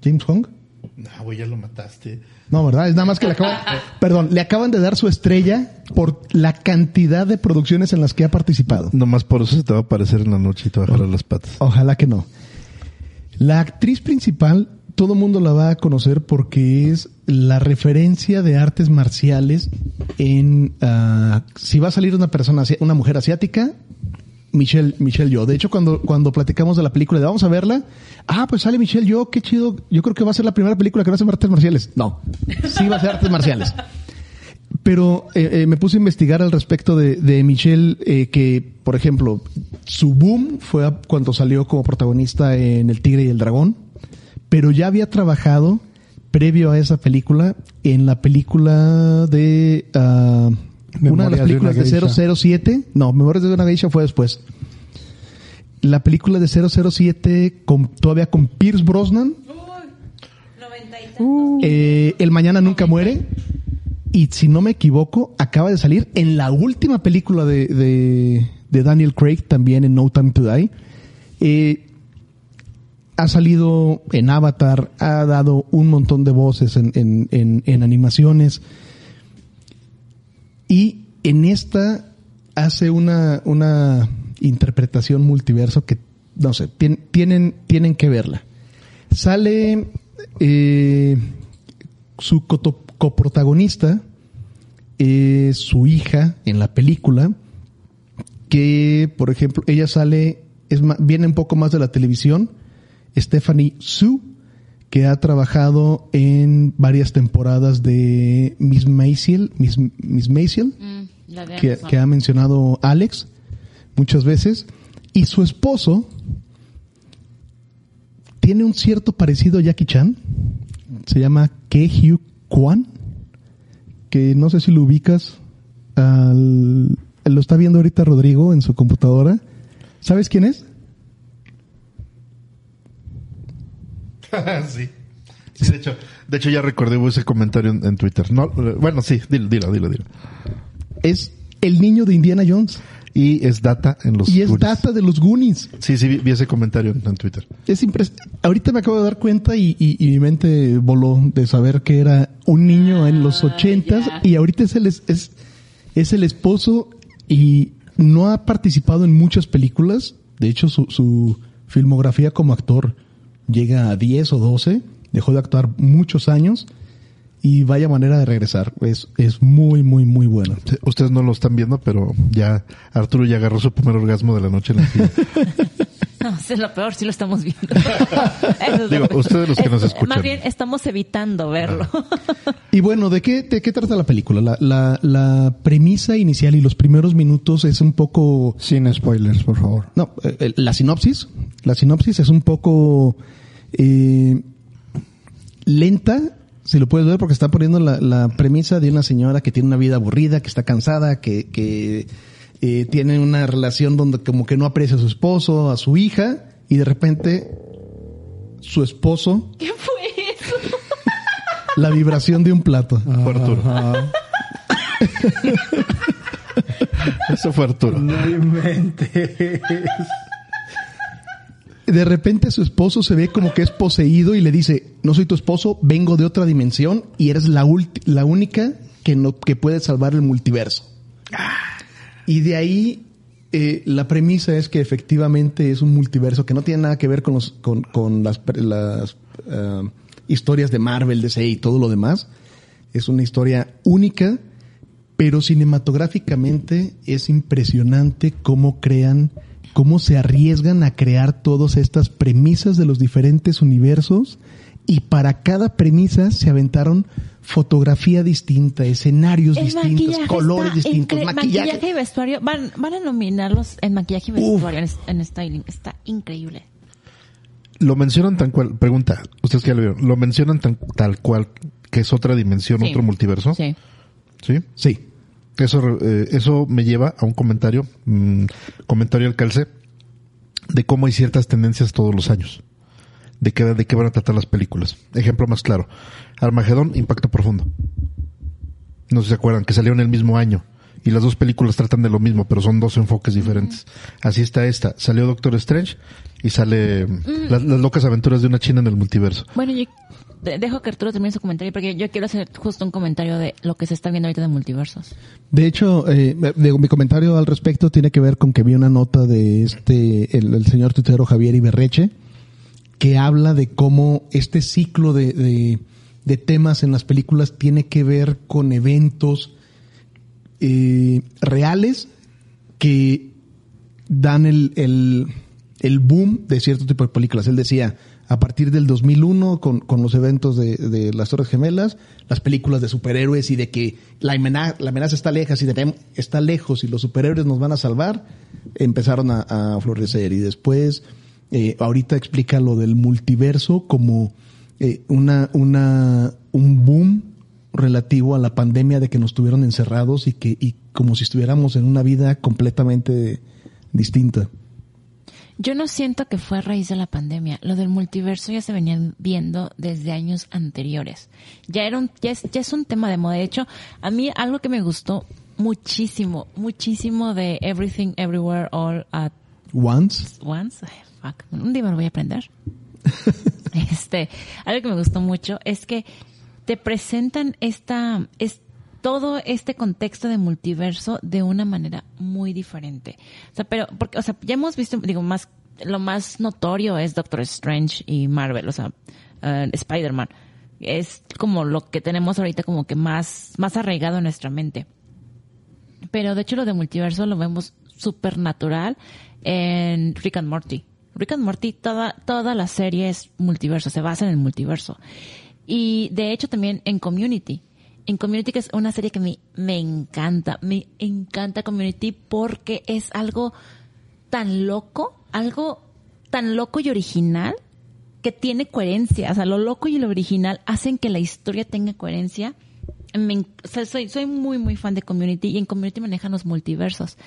James Hong?
No, güey, ya lo mataste.
No, ¿verdad? Es nada más que le acaban, perdón, le acaban de dar su estrella por la cantidad de producciones en las que ha participado.
Nomás por eso se te va a aparecer en la noche y te va a jalar las patas.
Ojalá que no. La actriz principal, todo el mundo la va a conocer porque es la referencia de artes marciales en... ah, si va a salir una persona, una mujer asiática, Michelle, Michelle Yeoh. De hecho, cuando, cuando platicamos de la película de vamos a verla, ah, pues sale Michelle Yeoh, qué chido. Yo creo que va a ser la primera película que va a hacer artes marciales. No, sí va a ser artes marciales. Pero eh, eh, me puse a investigar al respecto de, de Michelle, eh, que, por ejemplo, su boom fue cuando salió como protagonista en El Tigre y el Dragón, pero ya había trabajado previo a esa película en la película de ah, una de las
de
películas de,
geisha.
007. No, Memorias de una geisha fue después. La película de 007 con, todavía con Pierce Brosnan. Eh, el Mañana Nunca Muere. Y si no me equivoco, acaba de salir en la última película de, de, de Daniel Craig, también en No Time to Die. Eh, ha salido en Avatar, ha dado un montón de voces en, en, en, en animaciones. Y en esta hace una, una interpretación multiverso que, no sé, tien- tienen, tienen que verla. Sale eh, su coprotagonista, es su hija en la película, que, por ejemplo, ella sale, es ma- viene un poco más de la televisión, Stephanie Su, que ha trabajado en varias temporadas de Miss Maisel, Miss, Miss Maisel,
Mm,
que, que ha mencionado Alex muchas veces, y su esposo tiene un cierto parecido a Jackie Chan, se llama Ke Hugh Kwan, que no sé si lo ubicas, al- lo está viendo ahorita Rodrigo en su computadora. ¿Sabes quién es?
sí. Sí, de hecho, de hecho ya recordé ese comentario en, en Twitter. No, eh, bueno, sí, dilo, dilo, dilo, dilo.
Es el niño de Indiana Jones
Y es data en los
y es
Goonies.
data de los Goonies.
Sí, sí, vi, vi ese comentario en, en Twitter.
Es impres- Ahorita me acabo de dar cuenta y, y- y mi mente voló de saber que era un niño en los
Ah,
ochentas y ahorita es el, es, es, es el esposo y no ha participado en muchas películas. De hecho, su, su filmografía como actor llega a 10 o 12. Dejó de actuar muchos años y vaya manera de regresar. Es, es muy, muy, muy bueno.
Ustedes no lo están viendo, pero ya Arturo ya agarró su primer orgasmo de la noche en la silla.
No, eso es lo peor, sí lo estamos viendo. Eso es
Digo,
lo
ustedes los que nos escuchan.
Más bien estamos evitando verlo.
Y bueno, ¿de qué, de qué trata la película? La, la, la premisa inicial y los primeros minutos es un poco...
Sin spoilers, por favor.
No, eh, eh, la sinopsis. La sinopsis es un poco eh, lenta, si lo puedes ver, porque está poniendo la, la premisa de una señora que tiene una vida aburrida, que está cansada, que, que eh, tiene una relación donde como que no aprecia a su esposo, a su hija, y de repente su esposo,
¿Qué fue eso?
la vibración de un plato.
Fue Arturo.
Ajá.
Eso fue Arturo.
No inventes.
De repente su esposo se ve como que es poseído y le dice, no soy tu esposo, vengo de otra dimensión y eres la, la única que, no, que puede salvar el multiverso. Y de ahí eh, la premisa es que efectivamente es un multiverso que no tiene nada que ver con, los, con, con las, las ah, historias de Marvel, DC y todo lo demás. Es una historia única, pero cinematográficamente es impresionante cómo crean, cómo se arriesgan a crear todas estas premisas de los diferentes universos y para cada premisa se aventaron fotografía distinta, escenarios
El
distintos, colores distintos, maquillaje.
y vestuario. Van, van a nominarlos en maquillaje y vestuario, en, en styling. Está increíble.
Lo mencionan tan cual, pregunta, ustedes que ya lo vieron, lo mencionan tan, tal cual que es otra dimensión,
Sí.
otro multiverso.
Sí.
¿Sí?
Sí.
Eso, eh, eso me lleva a un comentario, mm, comentario al calce, de cómo hay ciertas tendencias todos los años. De qué, de qué van a tratar las películas. Ejemplo más claro. Armagedón, Impacto Profundo. No sé si se acuerdan, que salieron el mismo año. Y las dos películas tratan de lo mismo, pero son dos enfoques diferentes. Así está esta. Salió Doctor Strange y sale mm, las, las locas aventuras de una china en el multiverso.
Bueno, dejo que Arturo termine su comentario porque yo quiero hacer justo un comentario de lo que se está viendo ahorita de multiversos.
De hecho, eh, mi comentario al respecto tiene que ver con que vi una nota de este, el, señor tuitero Javier Iberreche, que habla de cómo este ciclo de, de, de temas en las películas tiene que ver con eventos eh, reales que dan el, el, el boom de cierto tipo de películas. Él decía, a partir del 2001, con, con los eventos de, de las Torres Gemelas, las películas de superhéroes y de que la amenaza, la amenaza está lejos y de está lejos y los superhéroes nos van a salvar, empezaron a, a florecer. Y después, eh, ahorita explica lo del multiverso como eh, una, una, un boom relativo a la pandemia de que nos tuvieron encerrados y que y como si estuviéramos en una vida completamente distinta.
Yo no siento que fue a raíz de la pandemia. Lo del multiverso ya se venía viendo desde años anteriores. Ya era un, ya es, ya es un tema de moda. De hecho, a mí algo que me gustó muchísimo, muchísimo de Everything Everywhere All at
Once.
Once, ay, fuck, un día me lo voy a aprender. este, algo que me gustó mucho es que te presentan esta, es todo este contexto de multiverso de una manera muy diferente. O sea, pero, porque, o sea, ya hemos visto, digo, más, lo más notorio es Doctor Strange y Marvel, o sea, eh, Spider-Man. Es como lo que tenemos ahorita como que más, más arraigado en nuestra mente. Pero de hecho lo de multiverso lo vemos súper natural en Rick and Morty. Rick and Morty, toda, toda la serie es multiverso, se basa en el multiverso. Y de hecho también en Community. En Community que es una serie que me, me encanta, me encanta Community porque es algo tan loco, algo tan loco y original que tiene coherencia. O sea, lo loco y lo original hacen que la historia tenga coherencia. Soy, soy muy, muy fan de Community y en Community manejan los multiversos.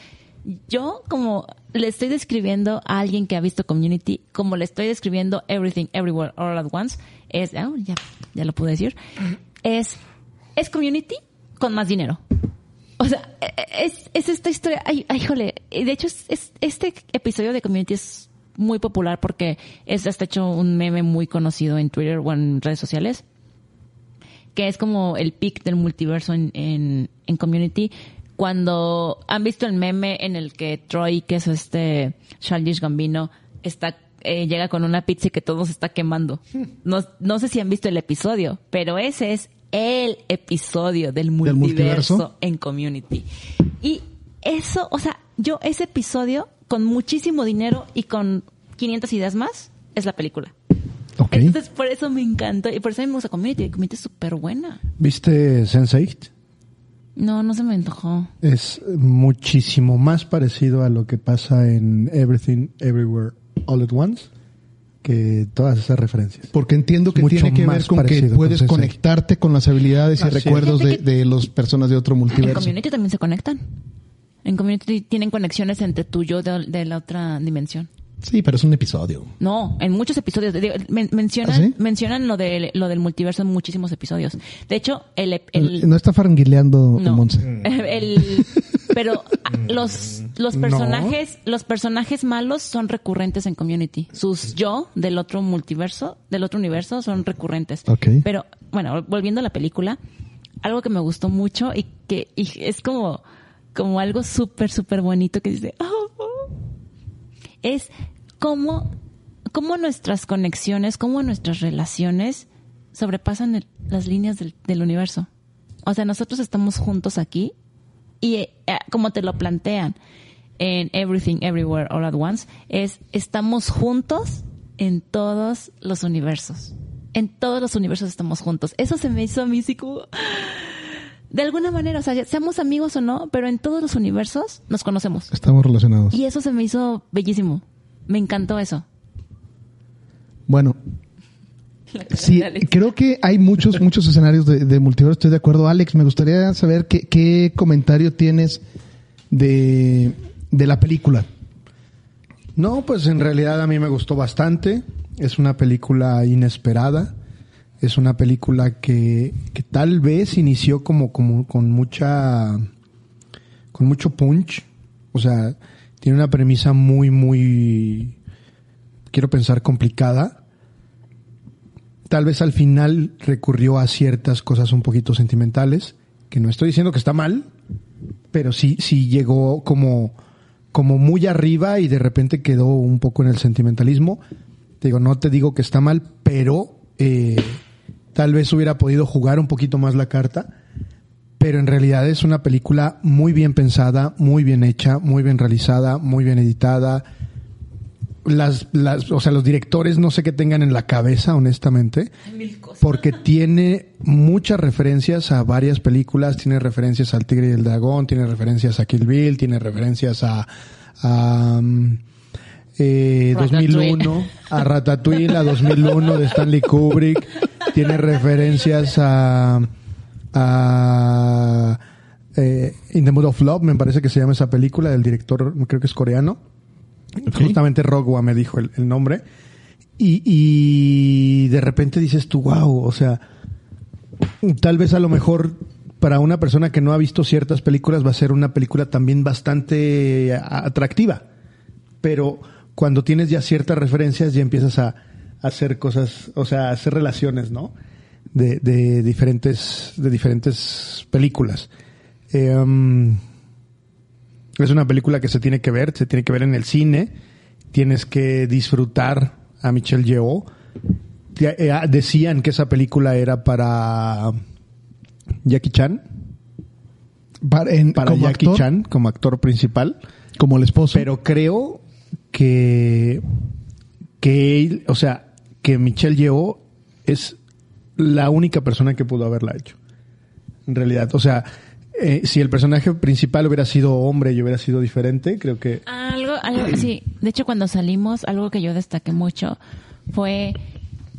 Yo, como le estoy describiendo a alguien que ha visto Community, como le estoy describiendo Everything, Everywhere, All at Once, es, ah, ya, ya lo pude decir, es, es Community con más dinero. O sea, e- e- es, es esta historia, ay, ay, híjole, y de hecho es, es- este episodio de Community es muy popular porque es hasta hecho un meme muy conocido en Twitter o en redes sociales que es como el pic del multiverso en, en, en Community. Cuando han visto el meme en el que Troy, que es este Childish Gambino, está eh, llega con una pizza y que todo se está quemando. No, no sé si han visto el episodio, pero ese es el episodio del multiverso,
multiverso?
en Community. Y eso, o sea, yo ese episodio con muchísimo dinero y con 500 ideas más es la película.
Ok.
Entonces, por eso me encantó. Y por eso a mí me gusta Community. Community es súper buena.
¿Viste Sense8?
No, no se me antojó.
Es muchísimo más parecido a lo que pasa en Everything, Everywhere, All at Once que todas esas referencias.
Porque entiendo que
Mucho
tiene que ver con que puedes conectarte con las habilidades y recuerdos de, de las personas de otro
En
multiverso.
Community también se conectan. En Community tienen conexiones entre tú y yo de, de la otra dimensión.
Sí, pero es un episodio.
No, en muchos episodios. Men- mencionan,
¿Ah, sí?
mencionan lo, de, lo del multiverso en muchísimos episodios. De hecho, el, ep- el,
no está farranguileando
no,
Monse.
el, pero ah, los, los
No.
personajes, los personajes malos son recurrentes en Community. Sus yo del otro multiverso, del otro universo son recurrentes. Pero, bueno, volviendo a la película, algo que me gustó mucho y que y es como, como algo súper, súper bonito que dice, "Oh, oh", es cómo, cómo nuestras conexiones, cómo nuestras relaciones sobrepasan el- las líneas del, del universo. O sea, nosotros estamos juntos aquí y eh, como te lo plantean en Everything, Everywhere, All at Once, es estamos juntos en todos los universos. En todos los universos estamos juntos. Eso se me hizo a mí como... De alguna manera, o sea, seamos amigos o no, pero en todos los universos nos conocemos.
Estamos relacionados.
Y eso se me hizo bellísimo. Me encantó eso.
Bueno, sí, creo que hay muchos, muchos escenarios de, de multiverso. Estoy de acuerdo. Alex, me gustaría saber qué, qué comentario tienes de, de la película.
No, pues en realidad a mí me gustó bastante. Es una película inesperada. Es una película que, que tal vez inició como, como con mucha con mucho punch. O sea, tiene una premisa muy, muy quiero pensar complicada. Tal vez al final recurrió a ciertas cosas un poquito sentimentales, que no estoy diciendo que está mal, pero sí, sí llegó como, como muy arriba y de repente quedó un poco en el sentimentalismo. Te digo, no te digo que está mal, pero eh, tal vez hubiera podido jugar un poquito más la carta. Pero en realidad es una película muy bien pensada, muy bien hecha, muy bien realizada, muy bien editada. Las, las, o sea, los directores no sé qué tengan en la cabeza, honestamente, porque tiene muchas referencias a varias películas, tiene referencias al Tigre y el Dragón, tiene referencias a Kill Bill, tiene referencias a, a um, eh,
Ratatouille.
2001, a Ratatouille, a 2001 de Stanley Kubrick, tiene referencias a, a eh, In the Mood of Love, me parece que se llama esa película del director, creo que es coreano. Justamente Rogwa me dijo el, nombre. Y, y de repente dices tú, wow, o sea, tal vez a lo mejor para una persona que no ha visto ciertas películas va a ser una película también bastante a- atractiva. Pero cuando tienes ya ciertas referencias ya empiezas a, hacer cosas, o sea, a hacer relaciones, ¿no? De, de diferentes, de diferentes películas. Eh, es una película que se tiene que ver, se tiene que ver en el cine. Tienes que disfrutar a Michelle Yeoh. Eh, ah, Decían que esa película era para Jackie Chan,
Para, en-
para
como
Jackie
actor,
Chan como actor principal,
como el esposo.
pero creo que que o sea, que Michelle Yeoh es la única persona que pudo haberla hecho. En realidad, o sea, eh, si el personaje principal hubiera sido hombre y hubiera sido diferente, creo que
Algo, algo, sí. De hecho, cuando salimos, algo que yo destaqué mucho fue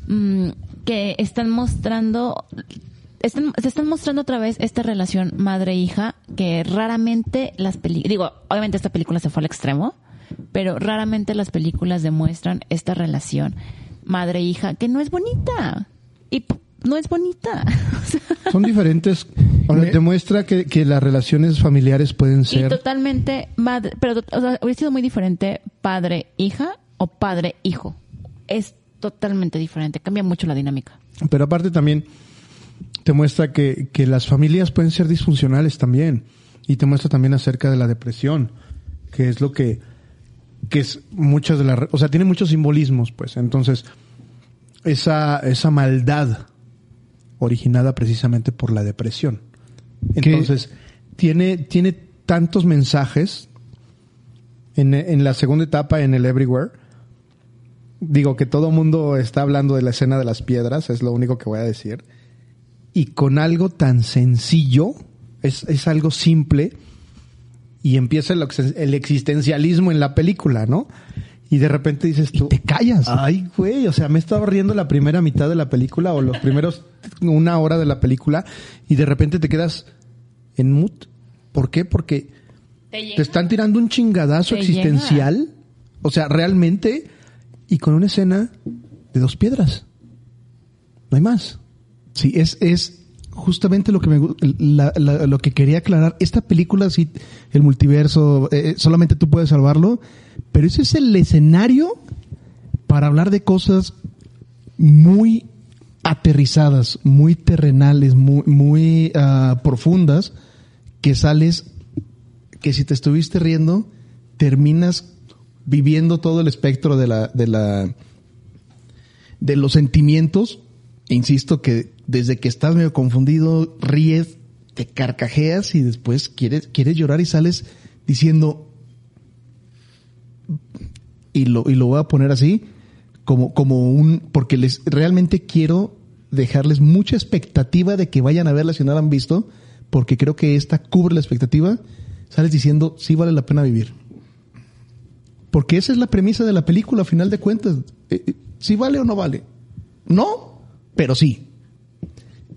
mm, que están mostrando, están, se están mostrando otra vez esta relación madre-hija que raramente las películas, digo, obviamente esta película se fue al extremo, pero raramente las películas demuestran esta relación madre-hija que no es bonita. Y no es bonita.
Son diferentes.
Me-
demuestra que, que las relaciones familiares pueden
Y
ser.
totalmente madre, pero o sea, hubiera sido muy diferente padre-hija o padre-hijo. Es totalmente diferente, cambia mucho la dinámica.
Pero aparte también te muestra que, que las familias pueden ser disfuncionales también. Y te muestra también acerca de la depresión, que es lo que, que es muchas de las, o sea, tiene muchos simbolismos, pues. Entonces, esa, esa maldad originada precisamente por la depresión. Entonces, tiene, tiene tantos mensajes en, en la segunda etapa, en el Everywhere. Digo que todo mundo está hablando de la escena de las piedras, es lo único que voy a decir. Y con algo tan sencillo, es, es algo simple, y empieza el, el existencialismo en la película, ¿no? Y de repente dices tú,
te callas.
Ay, güey, o sea, me estaba riendo la primera mitad de la película o los primeros una hora de la película y de repente te quedas en mood. ¿Por qué? Porque te están tirando un chingadazo
Te
existencial, o sea, realmente, y con una escena de dos piedras. No hay más.
Sí, es, es justamente lo que me lo que quería aclarar. Esta película, sí, el multiverso, eh, solamente tú puedes salvarlo, pero ese es el escenario para hablar de cosas muy aterrizadas, muy terrenales, muy, muy ah, profundas, que sales, que si te estuviste riendo, terminas viviendo todo el espectro de la, de la, de los sentimientos. Insisto que desde que estás medio confundido, ríes, te carcajeas y después quieres, quieres llorar y sales diciendo, y lo, y lo voy a poner así, como, como un, porque les realmente quiero dejarles mucha expectativa de que vayan a verla si no la han visto, porque creo que esta cubre la expectativa, sales diciendo, sí vale la pena vivir. Porque esa es la premisa de la película, a final de cuentas. Eh, eh, ¿Sí vale o no vale? No, pero sí.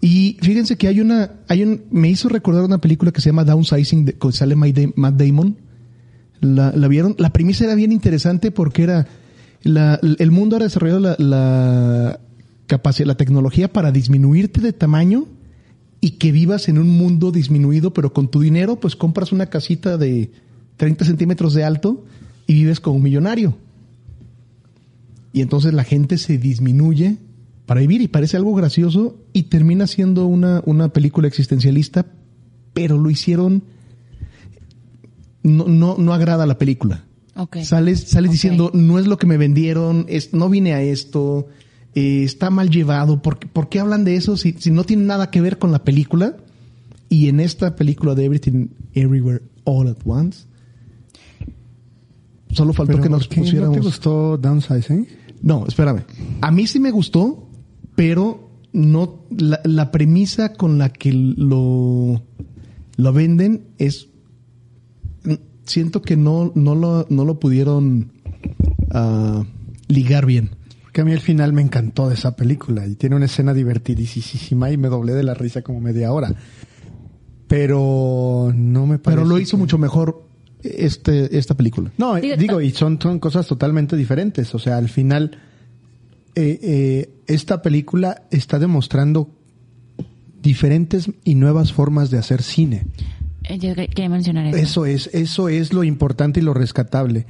Y fíjense que hay una, hay un, me hizo recordar una película que se llama Downsizing, que sale Matt Damon. La, la vieron, la premisa era bien interesante porque era, la- el mundo ha desarrollado la, la capacidad, la tecnología para disminuirte de tamaño y que vivas en un mundo disminuido, pero con tu dinero, pues compras una casita de 30 centímetros de alto y vives como un millonario. Y entonces la gente se disminuye para vivir y parece algo gracioso y termina siendo una, una película existencialista, pero lo hicieron, no, no, no agrada la película.
Ok.
Sales, sales diciendo, no es lo que me vendieron, es, no vine a esto, eh, está mal llevado. ¿Por, qué- por qué hablan de eso si, si no tiene nada que ver con la película? Y en esta película de Everything Everywhere All at Once, solo faltó
Pero
que nos
¿por qué
pusiéramos.
¿No te gustó Downsizing?
No, espérame. A mí sí me gustó, pero no la, la premisa con la que lo, lo venden es siento que no, no lo, no lo pudieron ah, ligar bien.
Porque a mí al final me encantó de esa película y tiene una escena divertidísima y me doblé de la risa como media hora. Pero no me parece.
Pero lo hizo
que-
mucho mejor este, esta película.
No,
Digo,
digo, y son, son cosas totalmente diferentes. O sea, al final, eh, eh, esta película está demostrando diferentes y nuevas formas de hacer cine.
Eh, Yo que- quería mencionar eso.
Eso es, eso es lo importante y lo rescatable.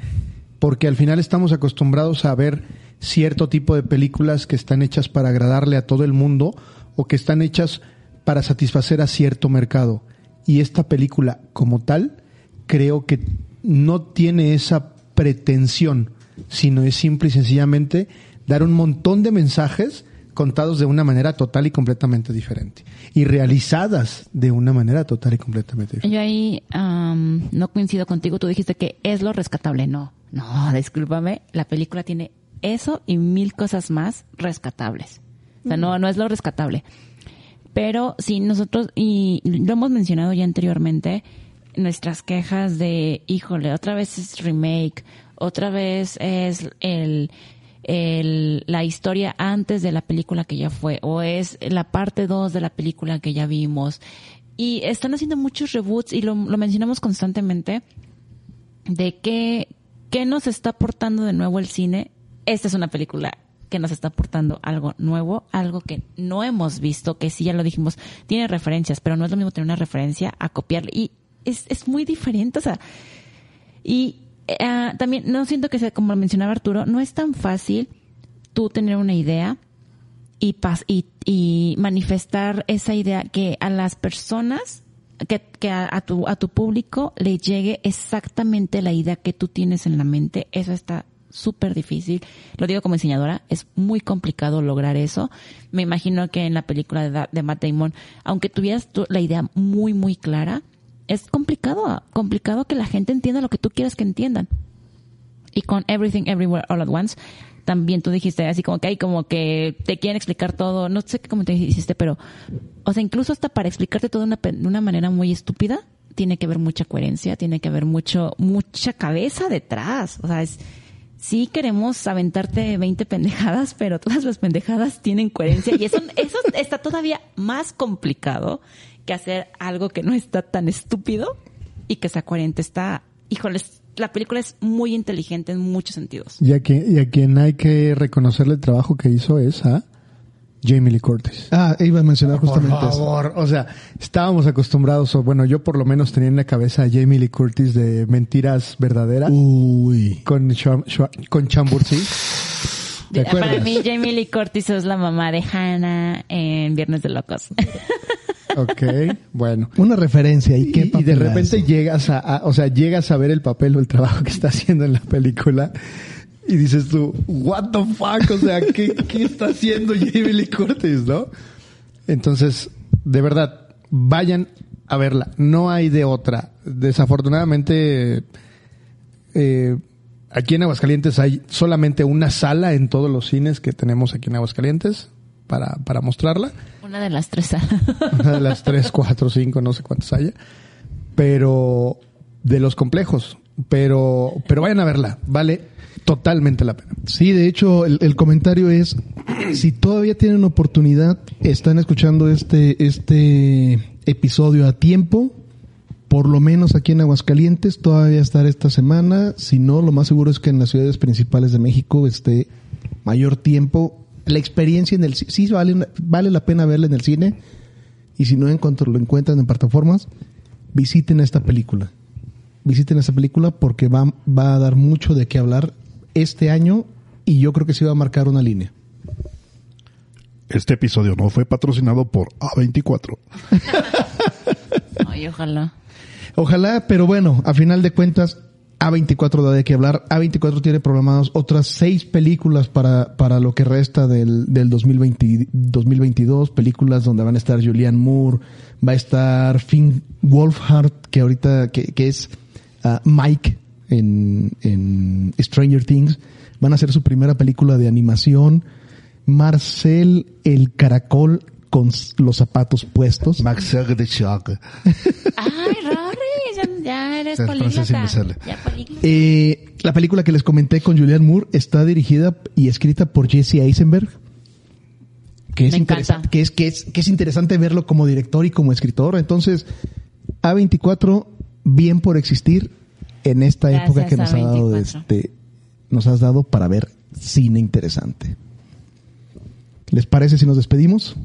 Porque al final estamos acostumbrados a ver cierto tipo de películas que están hechas para agradarle a todo el mundo o que están hechas para satisfacer a cierto mercado. Y esta película, como tal, creo que no tiene esa pretensión, sino es simple y sencillamente dar un montón de mensajes contados de una manera total y completamente diferente. Y realizadas de una manera total y completamente diferente.
Yo ahí no coincido contigo. Tú dijiste que es lo rescatable. No, no, discúlpame. La película tiene eso y mil cosas más rescatables. O sea, no, no es lo rescatable. Pero sí, nosotros, y lo hemos mencionado ya anteriormente, nuestras quejas de, híjole, otra vez es remake, otra vez es el, el, la historia antes de la película que ya fue, o es la parte 2 de la película que ya vimos. Y están haciendo muchos reboots y lo, lo mencionamos constantemente de qué, qué nos está aportando de nuevo el cine. Esta es una película que nos está aportando algo nuevo, algo que no hemos visto, que sí ya lo dijimos, tiene referencias, pero no es lo mismo tener una referencia a copiarle. Y es, es muy diferente, o sea, y eh, también no siento que sea, como mencionaba Arturo, no es tan fácil tú tener una idea y, pas y, y manifestar esa idea que a las personas, que, que a, tu, a tu público le llegue exactamente la idea que tú tienes en la mente. Eso está súper difícil. Lo digo como diseñadora, es muy complicado lograr eso. Me imagino que en la película de, de Matt Damon, aunque tuvieras tú la idea muy, muy clara, es complicado, complicado que la gente entienda lo que tú quieres que entiendan. Y con Everything Everywhere All at Once, también tú dijiste así como que hay como que te quieren explicar todo, no sé qué comentario hiciste, pero, o sea, incluso hasta para explicarte todo de una, de una manera muy estúpida, tiene que haber mucha coherencia, tiene que haber mucho, mucha cabeza detrás. O sea, es, sí queremos aventarte 20 pendejadas, pero todas las pendejadas tienen coherencia y eso, eso está todavía más complicado que hacer algo que no está tan estúpido y que sea coherente. Está, híjoles, la película es muy inteligente en muchos sentidos.
Y a, quien, y a quien hay que reconocerle el trabajo que hizo es a Jamie Lee Curtis.
Ah, iba a mencionar
Por
justamente eso.
favor, o sea, estábamos acostumbrados, o bueno, yo por lo menos tenía en la cabeza a Jamie Lee Curtis de Mentiras Verdaderas
Uy.
con, con Chambursí. ¿Te
Para mí, Jamie Lee Curtis es la mamá de Hannah en Viernes de Locos.
Ok, bueno.
Una referencia. ¿Y,
Y,
qué
y de
papelazo.
repente llegas a, a- o sea, llegas a ver el papel o el trabajo que está haciendo en la película y dices tú, what the fuck, o sea, ¿qué, qué está haciendo Jamie Lee Curtis, no? Entonces, de verdad, vayan a verla. No hay de otra. Desafortunadamente, eh, aquí en Aguascalientes hay solamente una sala en todos los cines que tenemos aquí en Aguascalientes para, para mostrarla.
Una de las tres.
Una de las tres, cuatro, cinco, no sé cuántas haya. Pero de los complejos. Pero, pero vayan a verla. Vale totalmente la pena.
Sí, de hecho, el, el comentario es, si todavía tienen oportunidad, están escuchando este, este episodio a tiempo, por lo menos aquí en Aguascalientes, todavía estar esta semana, si no, lo más seguro es que en las ciudades principales de México esté mayor tiempo. La experiencia en el ci- sí vale, vale la pena verla en el cine, y si no, en cuanto lo encuentran en plataformas, visiten esta película. Visiten esta película porque va, va a dar mucho de qué hablar este año y yo creo que sí va a marcar una línea.
Este episodio no fue patrocinado por A24.
Ay, ojalá.
Ojalá, pero bueno, a final de cuentas, A24 da de qué hablar. A24 tiene programados otras seis películas para, para lo que resta del, del 2020, 2022. Películas donde van a estar Julianne Moore, va a estar Finn Wolfhard, que ahorita, que, que es ah, Mike en, en Stranger Things. Van a hacer su primera película de animación. Marcel el caracol con los zapatos puestos.
Max de Shock.
Ay, ya, eres
sí.
Ya políglota.
Eh, la película que les comenté con Julianne Moore está dirigida y escrita por Jesse Eisenberg. Que es,
Me
interesante, que, es, que, es, que es interesante verlo como director y como escritor. Entonces, A24, bien por existir en esta
Gracias,
época que nos ha dado
A24.
este, nos has dado para ver cine interesante. ¿Les parece si nos despedimos?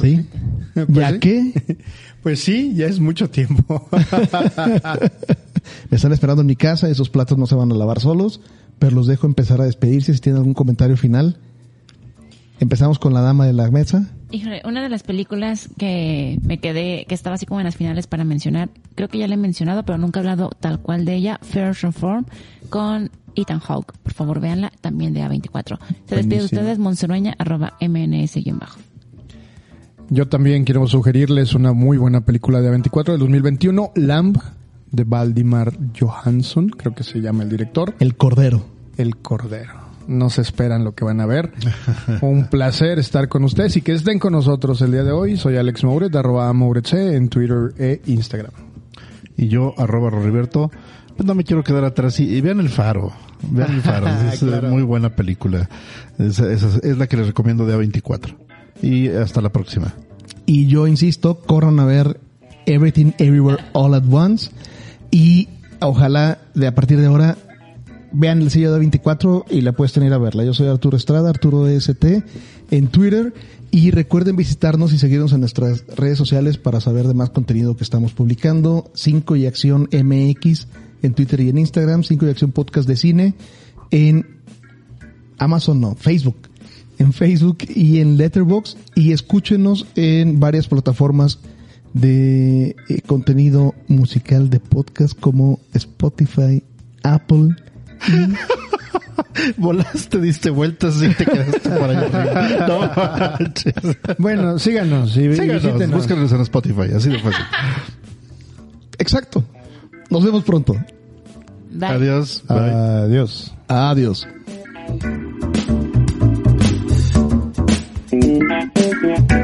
¿Sí?
Pues
¿Ya
sí.
qué?
Pues sí, ya es mucho tiempo.
Me están esperando en mi casa, esos platos no se van a lavar solos, pero los dejo empezar a despedirse si tienen algún comentario final. Empezamos con la dama de la mesa.
Híjole, una de las películas que me quedé, que estaba así como en las finales para mencionar, creo que ya la he mencionado, pero nunca he hablado tal cual de ella, First Reform, con Ethan Hawke. Por favor, véanla, también de A24. Se despide de ustedes, monserueña, arroba mns-bajo.
Yo también quiero sugerirles una muy buena película de A24 del 2021, Lamb, de Valdimar Johansson, creo que se llama el director.
El Cordero.
El Cordero. No se esperan lo que van a ver. Un placer estar con ustedes y que estén con nosotros el día de hoy. Soy Alex Mouret, arroba Mouretc en Twitter e Instagram.
Y yo, arroba Roriberto, pues no me quiero quedar atrás. Y, y vean El Faro. Vean El Faro. es
Claro.
muy buena película. Es, es- es la que les recomiendo de A24. Y hasta la próxima.
Y yo insisto, corran a ver Everything Everywhere All at Once. Y ojalá de a partir de ahora vean el sello de 24 y la puedes tener a verla. Yo soy Arturo Estrada, Arturo EST, en Twitter. Y recuerden visitarnos y seguirnos en nuestras redes sociales para saber de más contenido que estamos publicando. 5 y Acción MX en Twitter y en Instagram. 5 y Acción Podcast de Cine en Amazon, no, Facebook. En Facebook y en Letterboxd. Y escúchenos en varias plataformas de eh, contenido musical de podcast como Spotify, Apple.
Volaste, diste vueltas y te quedaste por allá arriba. No manches.
Bueno, síganos y
Síganos, búscanos en Spotify, así de fácil.
Exacto. Nos vemos pronto.
Bye.
Adiós. Bye.
Adiós.
Adiós. Thank you.